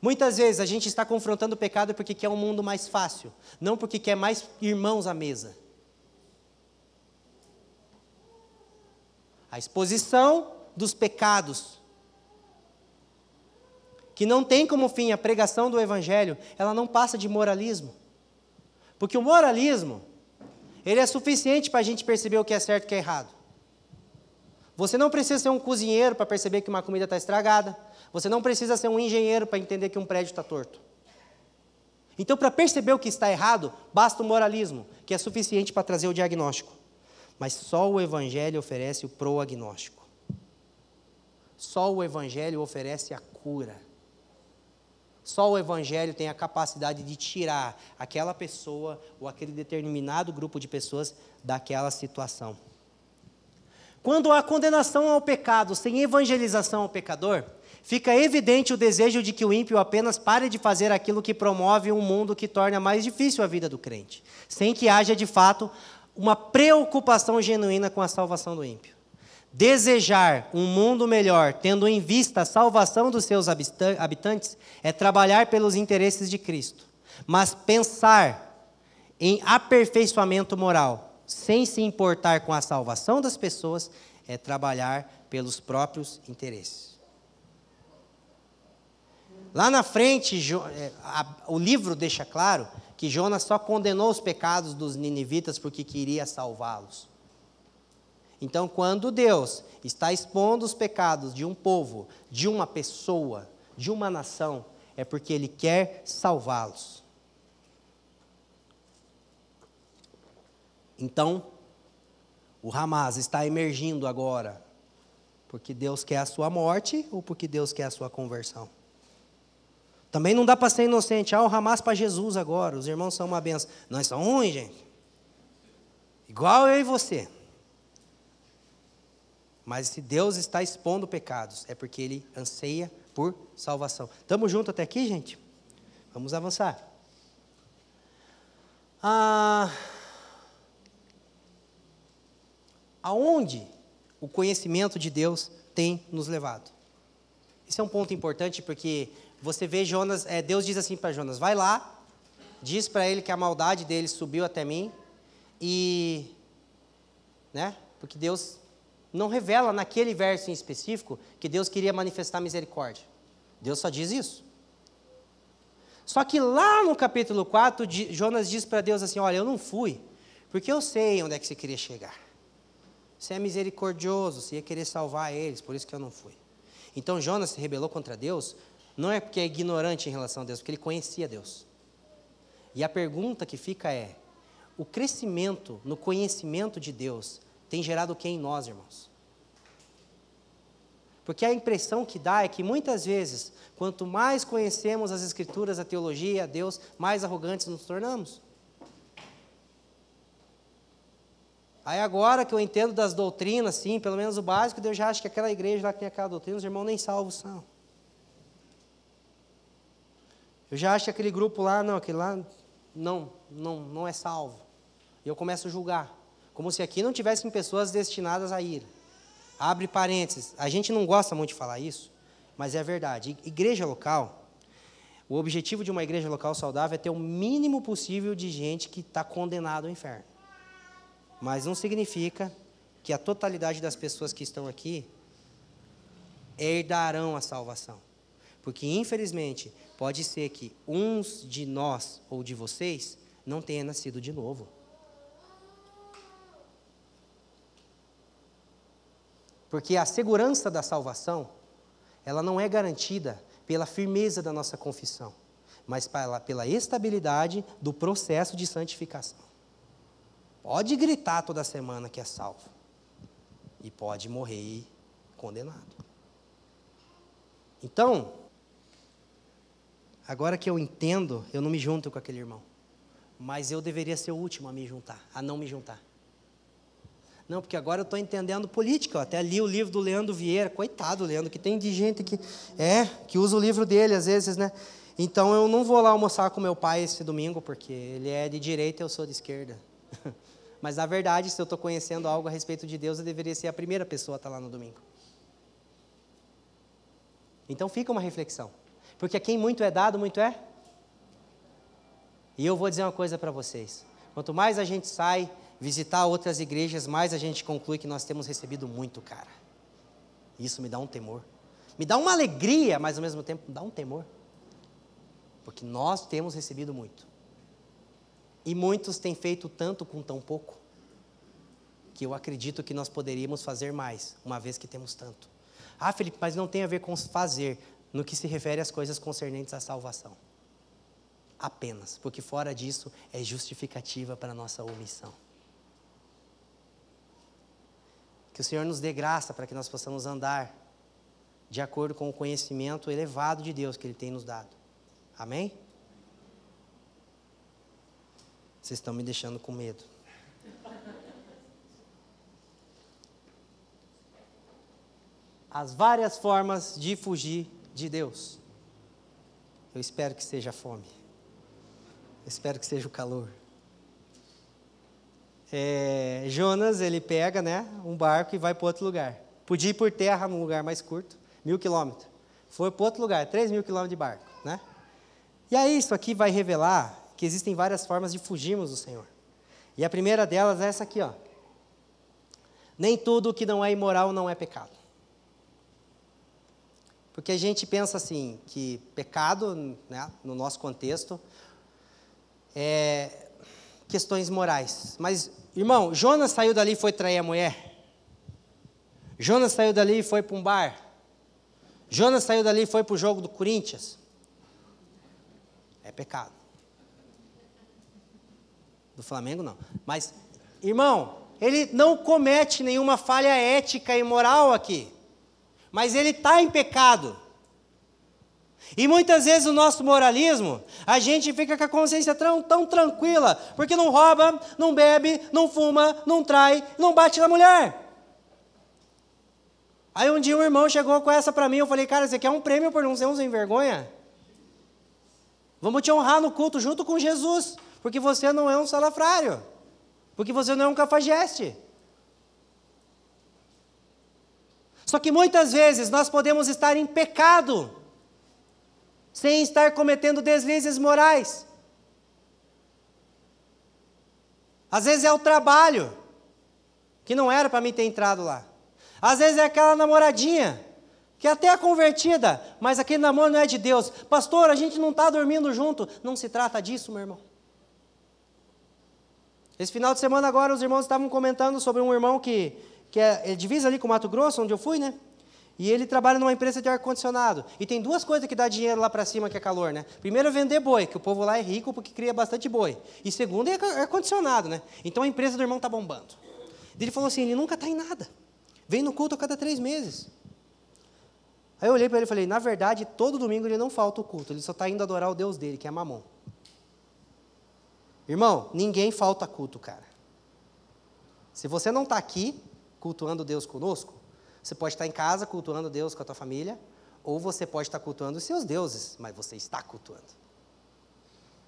[SPEAKER 2] Muitas vezes a gente está confrontando o pecado porque quer um mundo mais fácil, não porque quer mais irmãos à mesa. A exposição dos pecados, que não tem como fim a pregação do Evangelho, ela não passa de moralismo. Porque o moralismo, ele é suficiente para a gente perceber o que é certo e o que é errado. Você não precisa ser um cozinheiro para perceber que uma comida está estragada. Você não precisa ser um engenheiro para entender que um prédio está torto. Então, para perceber o que está errado, basta o moralismo, que é suficiente para trazer o diagnóstico. Mas só o Evangelho oferece o proagnóstico. Só o Evangelho oferece a cura. Só o Evangelho tem a capacidade de tirar aquela pessoa ou aquele determinado grupo de pessoas daquela situação. Quando há condenação ao pecado sem evangelização ao pecador, fica evidente o desejo de que o ímpio apenas pare de fazer aquilo que promove um mundo que torna mais difícil a vida do crente, sem que haja de fato uma preocupação genuína com a salvação do ímpio. Desejar um mundo melhor, tendo em vista a salvação dos seus habitantes, é trabalhar pelos interesses de Cristo. Mas pensar em aperfeiçoamento moral, sem se importar com a salvação das pessoas, é trabalhar pelos próprios interesses. Lá na frente, é, o livro deixa claro que Jonas só condenou os pecados dos ninivitas porque queria salvá-los. Então, quando Deus está expondo os pecados de um povo, de uma pessoa, de uma nação, é porque Ele quer salvá-los. Então, o Hamas está emergindo agora porque Deus quer a sua morte ou porque Deus quer a sua conversão? Também não dá para ser inocente. Ah, o Hamas para Jesus agora. Os irmãos são uma benção. Nós somos ruins, gente. Igual eu e você. Mas se Deus está expondo pecados, é porque Ele anseia por salvação. Estamos juntos até aqui, gente? Vamos avançar. Ah, aonde o conhecimento de Deus tem nos levado? Esse é um ponto importante porque você vê Jonas, é, Deus diz assim para Jonas: vai lá, diz para ele que a maldade dele subiu até mim, e. Né? Porque Deus não revela naquele verso em específico que Deus queria manifestar misericórdia. Deus só diz isso. Só que lá no capítulo 4, Jonas diz para Deus assim: Olha, eu não fui, porque eu sei onde é que você queria chegar. Você é misericordioso, você ia querer salvar eles, por isso que eu não fui. Então Jonas se rebelou contra Deus não é porque é ignorante em relação a Deus, porque ele conhecia Deus. E a pergunta que fica é: o crescimento no conhecimento de Deus tem gerado o que em nós, irmãos? Porque a impressão que dá é que muitas vezes, quanto mais conhecemos as Escrituras, a teologia, a Deus, mais arrogantes nos tornamos. Aí agora que eu entendo das doutrinas, sim, pelo menos o básico, eu já acho que aquela igreja lá que tem aquela doutrina, os irmãos nem salvos são. Eu já acho que aquele grupo lá, não, aquele lá, não, não, não é salvo. E eu começo a julgar. Como se aqui não tivessem pessoas destinadas a ir. abre parênteses, a gente não gosta muito de falar isso, mas é verdade. Igreja local, o objetivo de uma igreja local saudável é ter o mínimo possível de gente que está condenado ao inferno. Mas não significa que a totalidade das pessoas que estão aqui herdarão a salvação. Porque, infelizmente, pode ser que uns de nós ou de vocês não tenha nascido de novo. Porque a segurança da salvação, ela não é garantida pela firmeza da nossa confissão, mas pela, pela estabilidade do processo de santificação. Pode gritar toda semana que é salvo, e pode morrer condenado. Então, agora que eu entendo, eu não me junto com aquele irmão. Mas eu deveria ser o último a me juntar, a não me juntar. Não, porque agora eu estou entendendo política. Eu até li o livro do Leandro Vieira. Coitado, Leandro, que tem de gente que é, que usa o livro dele às vezes, né? Então eu não vou lá almoçar com meu pai esse domingo, porque ele é de direita e eu sou de esquerda. Mas na verdade, se eu estou conhecendo algo a respeito de Deus, eu deveria ser a primeira pessoa a estar lá no domingo. Então fica uma reflexão. Porque a quem muito é dado, muito é. E eu vou dizer uma coisa para vocês. Quanto mais a gente sai visitar outras igrejas, mais a gente conclui que nós temos recebido muito, cara. Isso me dá um temor. Me dá uma alegria, mas ao mesmo tempo me dá um temor. Porque nós temos recebido muito. E muitos têm feito tanto com tão pouco, que eu acredito que nós poderíamos fazer mais, uma vez que temos tanto. Ah, Felipe, mas não tem a ver com fazer, no que se refere às coisas concernentes à salvação. Apenas, porque fora disso é justificativa para a nossa omissão. Que o Senhor nos dê graça para que nós possamos andar de acordo com o conhecimento elevado de Deus que Ele tem nos dado. Amém? Vocês estão me deixando com medo. as várias formas de fugir de Deus. Eu espero que seja a fome. Eu espero que seja o calor. É, Jonas, ele pega né, um barco e vai para outro lugar. Podia ir por terra num lugar mais curto, mil quilômetros. Foi para outro lugar, três mil quilômetros de barco. Né? E aí, isso aqui vai revelar que existem várias formas de fugirmos do Senhor. E a primeira delas é essa aqui, ó. Nem tudo que não é imoral não é pecado. Porque a gente pensa assim, que pecado, né, no nosso contexto, é questões morais. Mas, irmão, Jonas saiu dali e foi trair a mulher. Jonas saiu dali e foi para um bar. Jonas saiu dali e foi para o jogo do Corinthians. É pecado. Do Flamengo, não. Mas, irmão, ele não comete nenhuma falha ética e moral aqui mas ele está em pecado. E muitas vezes o nosso moralismo, a gente fica com a consciência tão, tão tranquila, porque não rouba, não bebe, não fuma, não trai, não bate na mulher. Aí um dia um irmão chegou com essa para mim, eu falei, cara, você quer um prêmio por não ser um sem vergonha? Vamos te honrar no culto junto com Jesus, porque você não é um salafrário, porque você não é um cafajeste. Só que muitas vezes nós podemos estar em pecado, sem estar cometendo deslizes morais. Às vezes é o trabalho, que não era para mim ter entrado lá. Às vezes é aquela namoradinha, que até é convertida, mas aquele namoro não é de Deus. Pastor, a gente não está dormindo junto. Não se trata disso, meu irmão. Esse final de semana agora os irmãos estavam comentando sobre um irmão que que é, é divisa ali com o Mato Grosso, onde eu fui, né? E ele trabalha numa empresa de ar-condicionado. E tem duas coisas que dá dinheiro lá para cima, que é calor, né? Primeiro é vender boi, que o povo lá é rico porque cria bastante boi. E segundo é ar-condicionado, né? Então a empresa do irmão está bombando. Ele falou assim, ele nunca está em nada. Vem no culto a cada três meses. Aí eu olhei para ele e falei, na verdade, todo domingo ele não falta o culto, ele só está indo adorar o Deus dele, que é Mamon. Irmão, ninguém falta culto, cara. Se você não está aqui, cultuando Deus conosco. Você pode estar em casa cultuando Deus com a tua família, ou você pode estar cultuando os seus deuses, mas você está cultuando.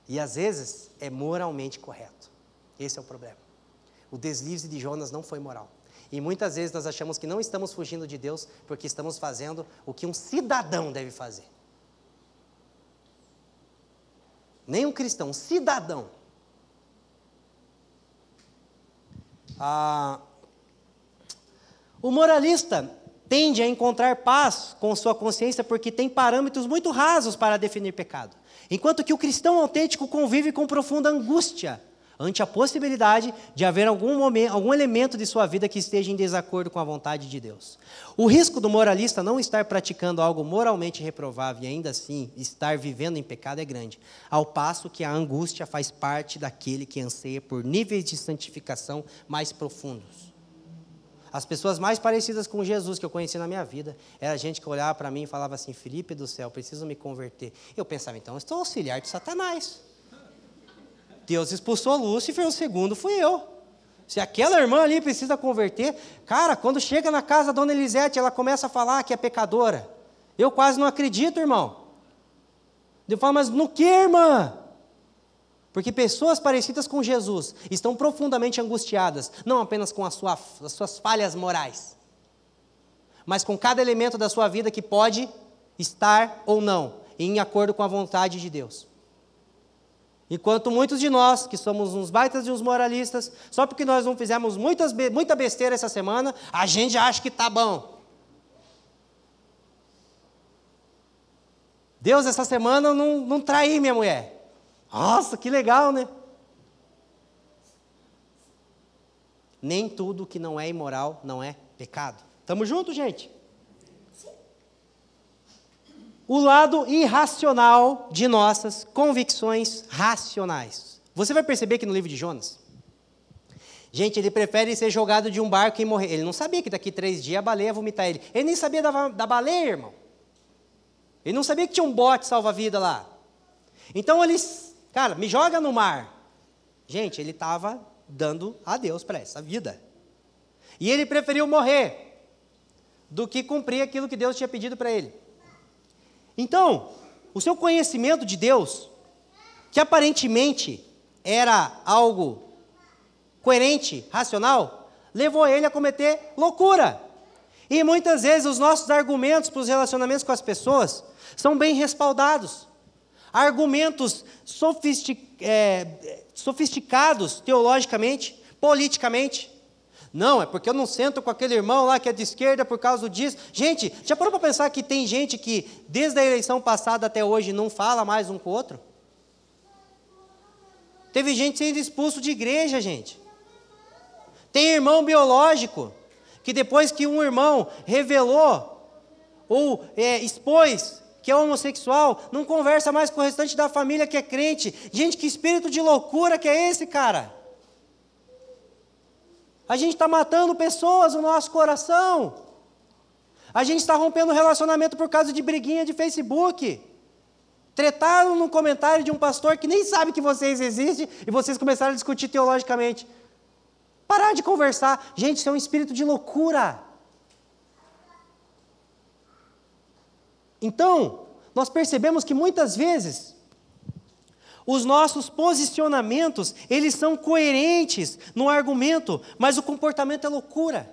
[SPEAKER 2] E às vezes é moralmente correto. Esse é o problema. O deslize de Jonas não foi moral. E muitas vezes nós achamos que não estamos fugindo de Deus porque estamos fazendo o que um cidadão deve fazer. Nem um cristão, um cidadão. Ah, o moralista tende a encontrar paz com sua consciência porque tem parâmetros muito rasos para definir pecado. Enquanto que o cristão autêntico convive com profunda angústia ante a possibilidade de haver algum, momento, algum elemento de sua vida que esteja em desacordo com a vontade de Deus. O risco do moralista não estar praticando algo moralmente reprovável e ainda assim estar vivendo em pecado é grande, ao passo que a angústia faz parte daquele que anseia por níveis de santificação mais profundos. As pessoas mais parecidas com Jesus que eu conheci na minha vida era gente que olhava para mim e falava assim: Felipe do céu, preciso me converter. Eu pensava, então, estou auxiliar de Satanás. Deus expulsou Lúcifer, o segundo fui eu. Se aquela irmã ali precisa converter, cara, quando chega na casa da dona Elisete, ela começa a falar que é pecadora. Eu quase não acredito, irmão. Eu falo, mas no que, irmã? Porque pessoas parecidas com Jesus estão profundamente angustiadas, não apenas com sua, as suas falhas morais, mas com cada elemento da sua vida que pode estar ou não em acordo com a vontade de Deus. Enquanto muitos de nós, que somos uns baitas e uns moralistas, só porque nós não fizemos muitas, muita besteira essa semana, a gente acha que está bom. Deus, essa semana não, não traí minha mulher. Nossa, que legal, né? Nem tudo que não é imoral não é pecado. Tamo junto, gente? O lado irracional de nossas convicções racionais. Você vai perceber que no livro de Jonas, gente, ele prefere ser jogado de um barco e morrer. Ele não sabia que daqui três dias a baleia ia vomitar ele. Ele nem sabia da, da baleia, irmão. Ele não sabia que tinha um bote salva-vida lá. Então eles Cara, me joga no mar. Gente, ele estava dando a Deus para essa vida. E ele preferiu morrer do que cumprir aquilo que Deus tinha pedido para ele. Então, o seu conhecimento de Deus, que aparentemente era algo coerente, racional, levou ele a cometer loucura. E muitas vezes os nossos argumentos para os relacionamentos com as pessoas são bem respaldados argumentos é, sofisticados teologicamente, politicamente. Não, é porque eu não sento com aquele irmão lá que é de esquerda por causa disso. Gente, já parou para pensar que tem gente que, desde a eleição passada até hoje, não fala mais um com o outro? Teve gente sendo expulso de igreja, gente. Tem irmão biológico, que depois que um irmão revelou ou é, expôs que é homossexual, não conversa mais com o restante da família que é crente. Gente, que espírito de loucura que é esse, cara? A gente está matando pessoas no nosso coração. A gente está rompendo relacionamento por causa de briguinha de Facebook. Tretaram no comentário de um pastor que nem sabe que vocês existem e vocês começaram a discutir teologicamente. Parar de conversar. Gente, isso é um espírito de loucura. Então, nós percebemos que muitas vezes os nossos posicionamentos, eles são coerentes no argumento, mas o comportamento é loucura.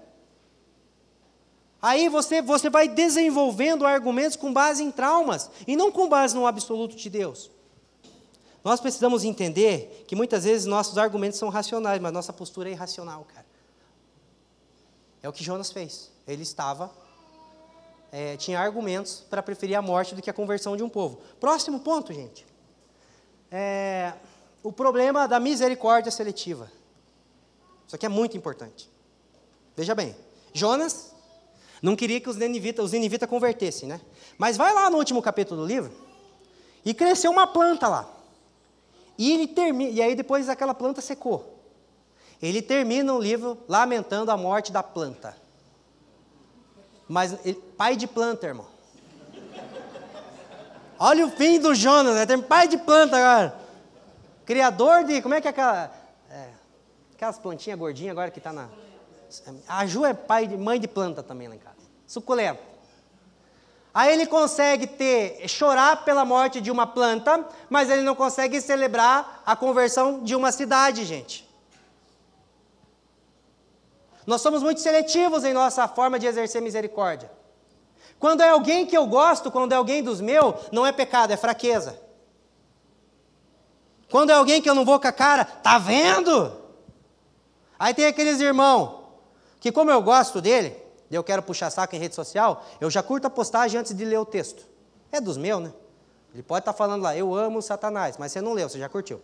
[SPEAKER 2] Aí você, você vai desenvolvendo argumentos com base em traumas e não com base no absoluto de Deus. Nós precisamos entender que muitas vezes nossos argumentos são racionais, mas nossa postura é irracional, cara. É o que Jonas fez. Ele estava é, tinha argumentos para preferir a morte do que a conversão de um povo. Próximo ponto, gente. É, o problema da misericórdia seletiva. Isso aqui é muito importante. Veja bem, Jonas não queria que os ninivitas, os ninivitas convertessem, né? Mas vai lá no último capítulo do livro e cresceu uma planta lá. E ele termina, e aí depois aquela planta secou. Ele termina o livro lamentando a morte da planta. Mas ele, pai de planta, irmão. Olha o fim do Jonas, né? Tem pai de planta agora. Criador de. Como é que é aquela. É, aquelas plantinhas gordinhas agora que está na. A Ju é pai de, mãe de planta também lá em casa. Suculento. Aí ele consegue ter, chorar pela morte de uma planta, mas ele não consegue celebrar a conversão de uma cidade, gente. Nós somos muito seletivos em nossa forma de exercer misericórdia. Quando é alguém que eu gosto, quando é alguém dos meus, não é pecado, é fraqueza. Quando é alguém que eu não vou com a cara, tá vendo? Aí tem aqueles irmãos que, como eu gosto dele, eu quero puxar saco em rede social, eu já curto a postagem antes de ler o texto. É dos meus, né? Ele pode estar tá falando lá, eu amo Satanás, mas você não leu, você já curtiu.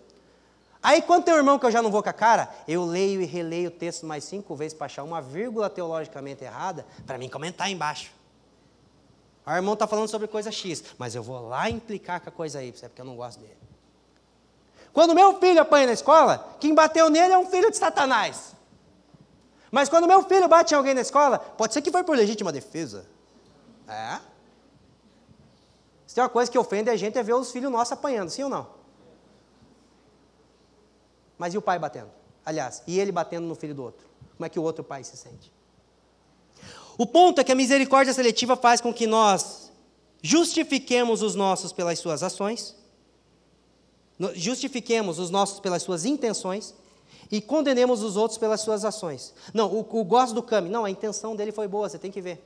[SPEAKER 2] Aí, quando tem um irmão que eu já não vou com a cara, eu leio e releio o texto mais cinco vezes para achar uma vírgula teologicamente errada, para mim comentar embaixo. O irmão está falando sobre coisa X, mas eu vou lá implicar com a coisa Y, é porque eu não gosto dele. Quando meu filho apanha na escola, quem bateu nele é um filho de Satanás. Mas quando meu filho bate em alguém na escola, pode ser que foi por legítima defesa. É? Se tem uma coisa que ofende a gente é ver os filhos nossos apanhando, sim ou não? Mas e o pai batendo? Aliás, e ele batendo no filho do outro? Como é que o outro pai se sente? O ponto é que a misericórdia seletiva faz com que nós justifiquemos os nossos pelas suas ações, justifiquemos os nossos pelas suas intenções e condenemos os outros pelas suas ações. Não, o, o gosto do Cami, não, a intenção dele foi boa, você tem que ver.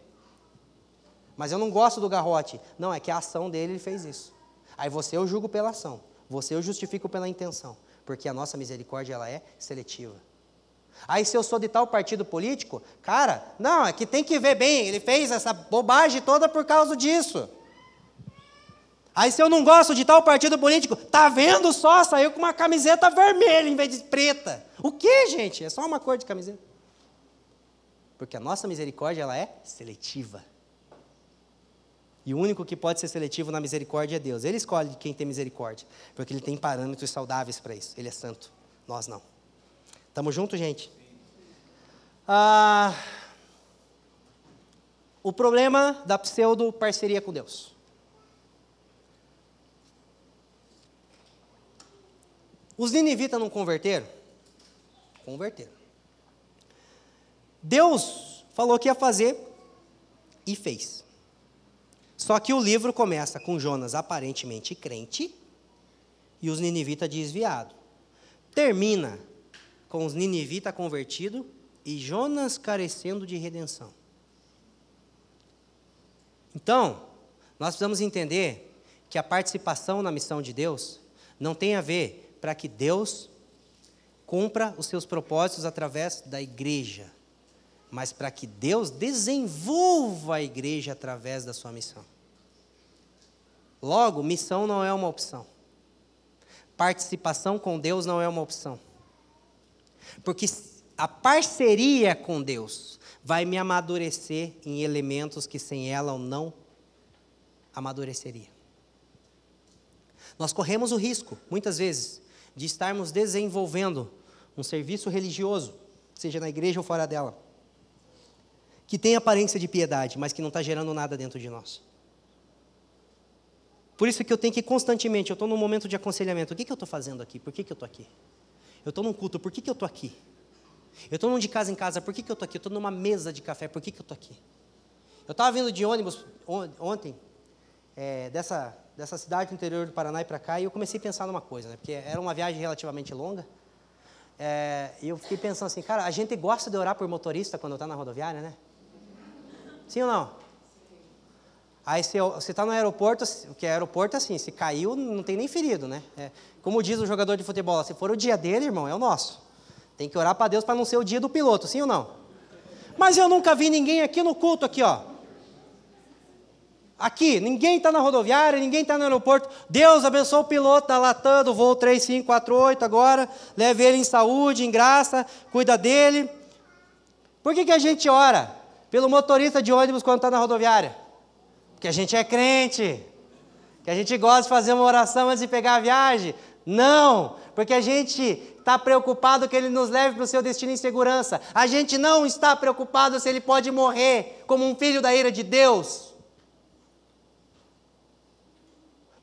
[SPEAKER 2] Mas eu não gosto do garrote. Não, é que a ação dele ele fez isso. Aí você eu julgo pela ação, você eu justifico pela intenção porque a nossa misericórdia ela é seletiva. Aí se eu sou de tal partido político, cara, não, é que tem que ver bem, ele fez essa bobagem toda por causa disso. Aí se eu não gosto de tal partido político, tá vendo só, saiu com uma camiseta vermelha em vez de preta. O que, gente? É só uma cor de camiseta. Porque a nossa misericórdia ela é seletiva. E o único que pode ser seletivo na misericórdia é Deus. Ele escolhe quem tem misericórdia, porque ele tem parâmetros saudáveis para isso. Ele é santo, nós não. Estamos juntos, gente? Ah, o problema da pseudo parceria com Deus. Os ninivitas não converteram? Converteram. Deus falou que ia fazer e fez. Só que o livro começa com Jonas aparentemente crente e os ninivitas desviados. Termina com os ninivitas convertidos e Jonas carecendo de redenção. Então, nós precisamos entender que a participação na missão de Deus não tem a ver para que Deus cumpra os seus propósitos através da igreja mas para que Deus desenvolva a igreja através da sua missão. Logo, missão não é uma opção. Participação com Deus não é uma opção. Porque a parceria com Deus vai me amadurecer em elementos que sem ela eu não amadureceria. Nós corremos o risco, muitas vezes, de estarmos desenvolvendo um serviço religioso, seja na igreja ou fora dela que tem aparência de piedade, mas que não está gerando nada dentro de nós. Por isso que eu tenho que constantemente, eu estou num momento de aconselhamento, o que, que eu estou fazendo aqui? Por que, que eu estou aqui? Eu estou num culto, por que, que eu estou aqui? Eu estou num de casa em casa, por que, que eu estou aqui? Eu estou numa mesa de café, por que, que eu estou aqui? Eu estava vindo de ônibus ontem, é, dessa, dessa cidade do interior do Paraná e para cá, e eu comecei a pensar numa coisa, né? porque era uma viagem relativamente longa, é, e eu fiquei pensando assim, cara, a gente gosta de orar por motorista quando está na rodoviária, né? Sim ou não? Aí você está no aeroporto, que é aeroporto assim, se caiu, não tem nem ferido, né? É, como diz o jogador de futebol, se for o dia dele, irmão, é o nosso. Tem que orar para Deus para não ser o dia do piloto, sim ou não? Mas eu nunca vi ninguém aqui no culto, aqui, ó. Aqui, ninguém está na rodoviária, ninguém está no aeroporto. Deus abençoe o piloto da Latam, do voo 3548 agora. Leve ele em saúde, em graça, cuida dele. Por que, que a gente ora? Pelo motorista de ônibus quando está na rodoviária. Porque a gente é crente, que a gente gosta de fazer uma oração antes de pegar a viagem. Não, porque a gente está preocupado que ele nos leve para o seu destino em segurança. A gente não está preocupado se ele pode morrer como um filho da ira de Deus.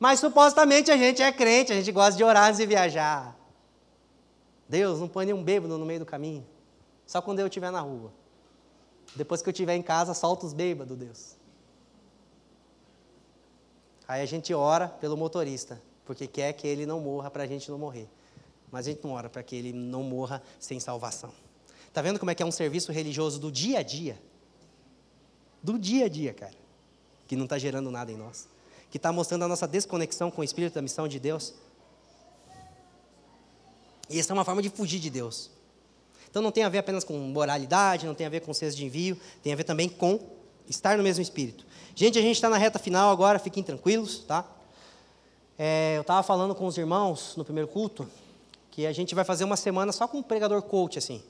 [SPEAKER 2] Mas supostamente a gente é crente, a gente gosta de orar antes de viajar. Deus, não põe nenhum bêbado no meio do caminho. Só quando eu estiver na rua. Depois que eu estiver em casa, solta os bêbados, Deus. Aí a gente ora pelo motorista, porque quer que ele não morra para a gente não morrer. Mas a gente não ora para que ele não morra sem salvação. Está vendo como é que é um serviço religioso do dia a dia? Do dia a dia, cara. Que não está gerando nada em nós. Que está mostrando a nossa desconexão com o Espírito da missão de Deus. E essa é uma forma de fugir de Deus. Então não tem a ver apenas com moralidade, não tem a ver com senso de envio, tem a ver também com estar no mesmo Espírito. Gente, a gente está na reta final agora, fiquem tranquilos, tá? É, eu estava falando com os irmãos no primeiro culto que a gente vai fazer uma semana só com um pregador coach, assim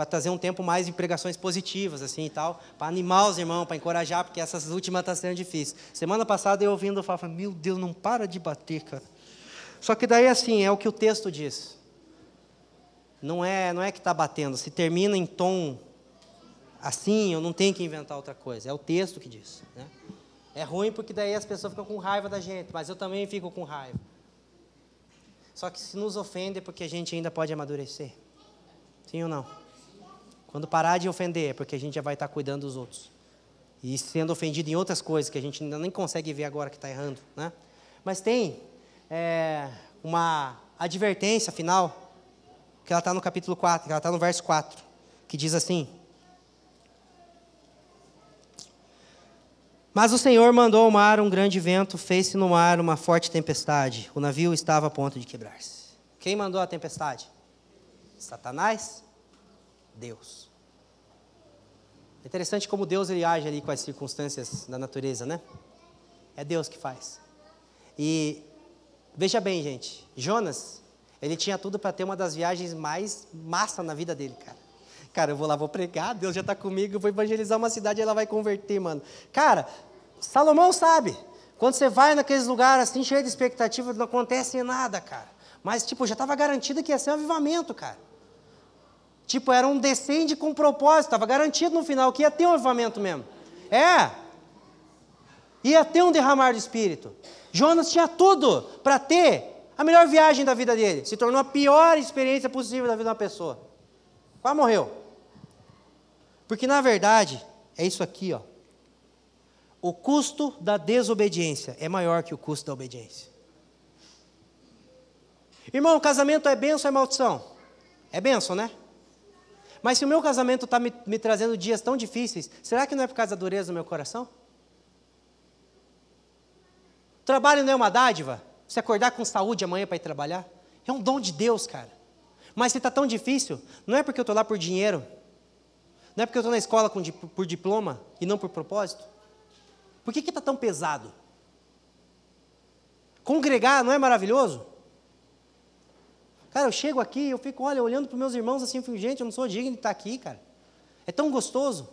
[SPEAKER 2] para trazer um tempo mais de pregações positivas, assim e tal, para animar os irmãos, para encorajar, porque essas últimas estão tá sendo difíceis. Semana passada eu ouvindo, eu falava, meu Deus, não para de bater, cara. Só que daí, assim, é o que o texto diz. Não é, não é que está batendo, se termina em tom assim, eu não tenho que inventar outra coisa, é o texto que diz. Né? É ruim porque daí as pessoas ficam com raiva da gente, mas eu também fico com raiva. Só que se nos ofende é porque a gente ainda pode amadurecer. Sim ou não? Quando parar de ofender, é porque a gente já vai estar cuidando dos outros. E sendo ofendido em outras coisas que a gente ainda nem consegue ver agora que está errando. Né? Mas tem é, uma advertência final, que ela está no capítulo 4, que ela está no verso 4, que diz assim: Mas o Senhor mandou ao mar um grande vento, fez-se no mar uma forte tempestade. O navio estava a ponto de quebrar-se. Quem mandou a tempestade? Satanás? Deus. É interessante como Deus ele age ali com as circunstâncias da natureza, né? É Deus que faz. E veja bem, gente, Jonas, ele tinha tudo para ter uma das viagens mais massa na vida dele, cara. Cara, eu vou lá, vou pregar, Deus já está comigo, vou evangelizar uma cidade, ela vai converter, mano. Cara, Salomão sabe, quando você vai naqueles lugares assim, cheio de expectativa, não acontece nada, cara. Mas, tipo, já estava garantido que ia ser um avivamento, cara. Tipo, era um descende com propósito, estava garantido no final que ia ter um avivamento mesmo. É. Ia ter um derramar de espírito. Jonas tinha tudo para ter a melhor viagem da vida dele. Se tornou a pior experiência possível da vida de uma pessoa. Quase morreu. Porque na verdade, é isso aqui, ó. O custo da desobediência é maior que o custo da obediência. Irmão, casamento é benção ou é maldição? É benção, né? Mas se o meu casamento está me, me trazendo dias tão difíceis, será que não é por causa da dureza do meu coração? O trabalho não é uma dádiva? Você acordar com saúde amanhã para ir trabalhar? É um dom de Deus, cara. Mas se está tão difícil, não é porque eu estou lá por dinheiro, não é porque eu estou na escola com, por diploma e não por propósito. Por que está tão pesado? Congregar não é maravilhoso? Cara, eu chego aqui, eu fico, olha, olhando para meus irmãos assim, eu fico, gente, eu não sou digno de estar aqui, cara. É tão gostoso.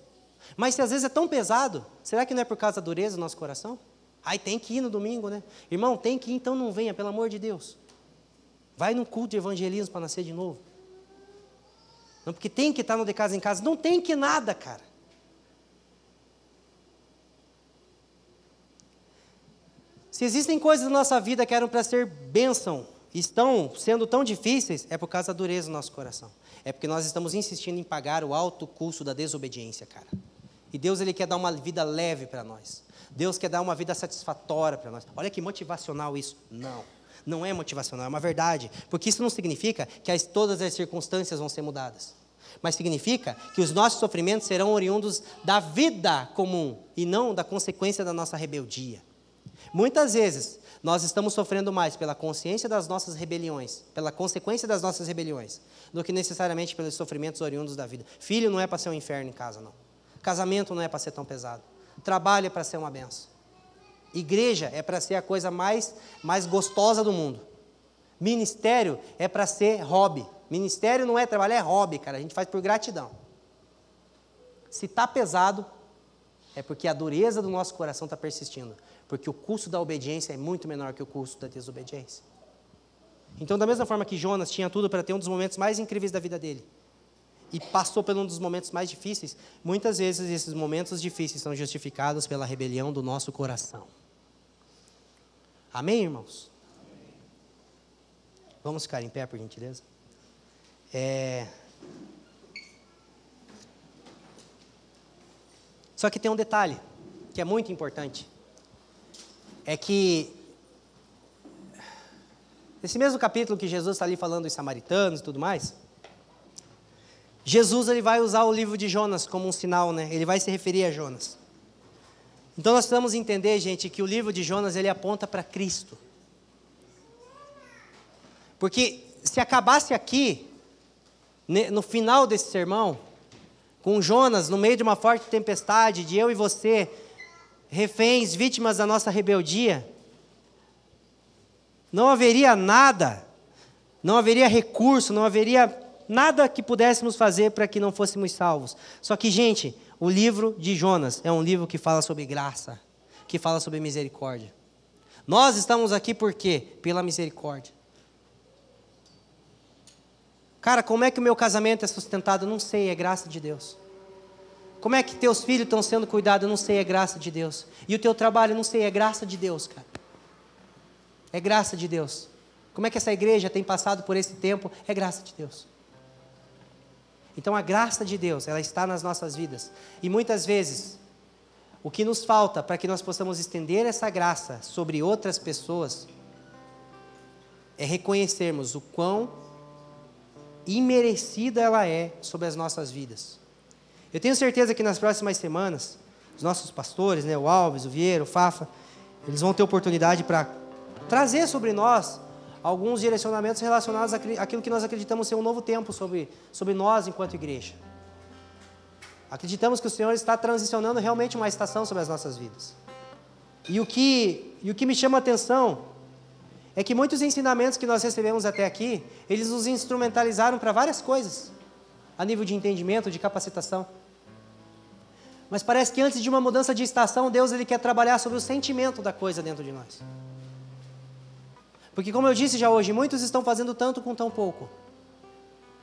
[SPEAKER 2] Mas se às vezes é tão pesado, será que não é por causa da dureza do nosso coração? Ai, tem que ir no domingo, né? Irmão, tem que ir, então não venha, pelo amor de Deus. Vai no culto de evangelismo para nascer de novo. Não, porque tem que estar no de casa em casa. Não tem que nada, cara. Se existem coisas na nossa vida que eram para ser bênção, estão sendo tão difíceis é por causa da dureza do nosso coração. É porque nós estamos insistindo em pagar o alto custo da desobediência, cara. E Deus ele quer dar uma vida leve para nós. Deus quer dar uma vida satisfatória para nós. Olha que motivacional isso. Não. Não é motivacional, é uma verdade. Porque isso não significa que as, todas as circunstâncias vão ser mudadas. Mas significa que os nossos sofrimentos serão oriundos da vida comum e não da consequência da nossa rebeldia. Muitas vezes, nós estamos sofrendo mais pela consciência das nossas rebeliões, pela consequência das nossas rebeliões, do que necessariamente pelos sofrimentos oriundos da vida. Filho não é para ser um inferno em casa, não. Casamento não é para ser tão pesado. Trabalho é para ser uma benção. Igreja é para ser a coisa mais, mais gostosa do mundo. Ministério é para ser hobby. Ministério não é trabalhar, é hobby, cara. A gente faz por gratidão. Se está pesado, é porque a dureza do nosso coração está persistindo. Porque o custo da obediência é muito menor que o custo da desobediência. Então, da mesma forma que Jonas tinha tudo para ter um dos momentos mais incríveis da vida dele, e passou por um dos momentos mais difíceis, muitas vezes esses momentos difíceis são justificados pela rebelião do nosso coração. Amém, irmãos? Vamos ficar em pé, por gentileza? É... Só que tem um detalhe que é muito importante é que esse mesmo capítulo que Jesus está ali falando dos samaritanos e tudo mais, Jesus ele vai usar o livro de Jonas como um sinal, né? Ele vai se referir a Jonas. Então nós precisamos entender, gente, que o livro de Jonas ele aponta para Cristo. Porque se acabasse aqui, no final desse sermão, com Jonas no meio de uma forte tempestade, de eu e você, reféns, vítimas da nossa rebeldia, não haveria nada, não haveria recurso, não haveria nada que pudéssemos fazer para que não fôssemos salvos. Só que, gente, o livro de Jonas é um livro que fala sobre graça, que fala sobre misericórdia. Nós estamos aqui por quê? Pela misericórdia. Cara, como é que o meu casamento é sustentado? Não sei, é graça de Deus. Como é que teus filhos estão sendo cuidados? Não sei, é graça de Deus. E o teu trabalho? Não sei, é graça de Deus, cara. É graça de Deus. Como é que essa igreja tem passado por esse tempo? É graça de Deus. Então a graça de Deus, ela está nas nossas vidas. E muitas vezes, o que nos falta para que nós possamos estender essa graça sobre outras pessoas é reconhecermos o quão imerecida ela é sobre as nossas vidas. Eu tenho certeza que nas próximas semanas, os nossos pastores, né, o Alves, o Vieira, o Fafa, eles vão ter oportunidade para trazer sobre nós alguns direcionamentos relacionados àquilo que nós acreditamos ser um novo tempo sobre, sobre nós enquanto igreja. Acreditamos que o Senhor está transicionando realmente uma estação sobre as nossas vidas. E o que, e o que me chama a atenção é que muitos ensinamentos que nós recebemos até aqui, eles nos instrumentalizaram para várias coisas, a nível de entendimento, de capacitação. Mas parece que antes de uma mudança de estação, Deus ele quer trabalhar sobre o sentimento da coisa dentro de nós. Porque, como eu disse já hoje, muitos estão fazendo tanto com tão pouco.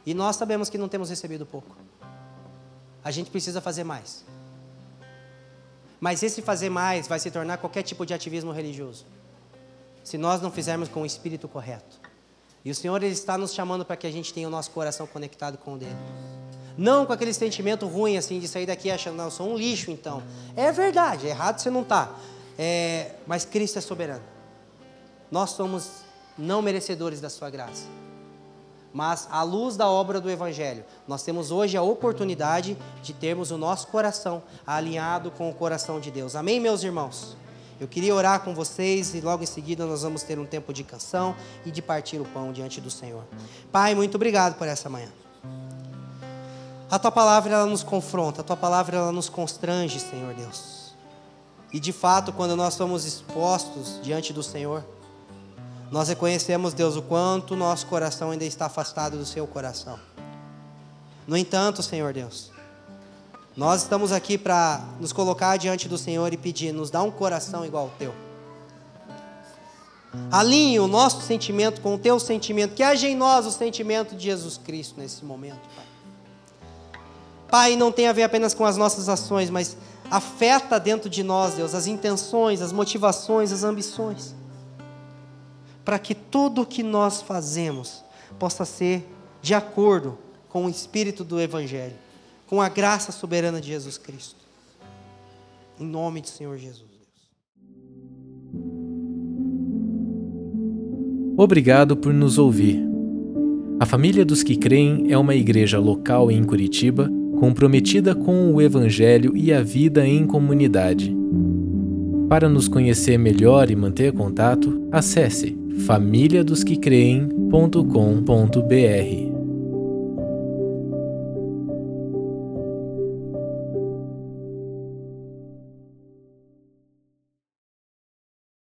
[SPEAKER 2] E nós sabemos que não temos recebido pouco. A gente precisa fazer mais. Mas esse fazer mais vai se tornar qualquer tipo de ativismo religioso. Se nós não fizermos com o espírito correto. E o Senhor ele está nos chamando para que a gente tenha o nosso coração conectado com o dele. Não com aquele sentimento ruim assim de sair daqui achando, não, eu sou um lixo então. É verdade, errado você não está. É, mas Cristo é soberano. Nós somos não merecedores da sua graça. Mas, à luz da obra do Evangelho, nós temos hoje a oportunidade de termos o nosso coração alinhado com o coração de Deus. Amém, meus irmãos? Eu queria orar com vocês e logo em seguida nós vamos ter um tempo de canção e de partir o pão diante do Senhor. Pai, muito obrigado por essa manhã. A tua palavra ela nos confronta, a tua palavra ela nos constrange, Senhor Deus. E de fato, quando nós somos expostos diante do Senhor, nós reconhecemos, Deus, o quanto nosso coração ainda está afastado do seu coração. No entanto, Senhor Deus, nós estamos aqui para nos colocar diante do Senhor e pedir, nos dá um coração igual ao teu. Alinhe o nosso sentimento com o teu sentimento, que haja em nós o sentimento de Jesus Cristo nesse momento, Pai. Pai, não tem a ver apenas com as nossas ações, mas afeta dentro de nós, Deus, as intenções, as motivações, as ambições para que tudo o que nós fazemos possa ser de acordo com o espírito do Evangelho, com a graça soberana de Jesus Cristo. Em nome do Senhor Jesus.
[SPEAKER 1] Obrigado por nos ouvir. A Família dos que Creem é uma igreja local em Curitiba comprometida com o Evangelho e a vida em comunidade. Para nos conhecer melhor e manter contato, acesse famíliadosquecreem.com.br.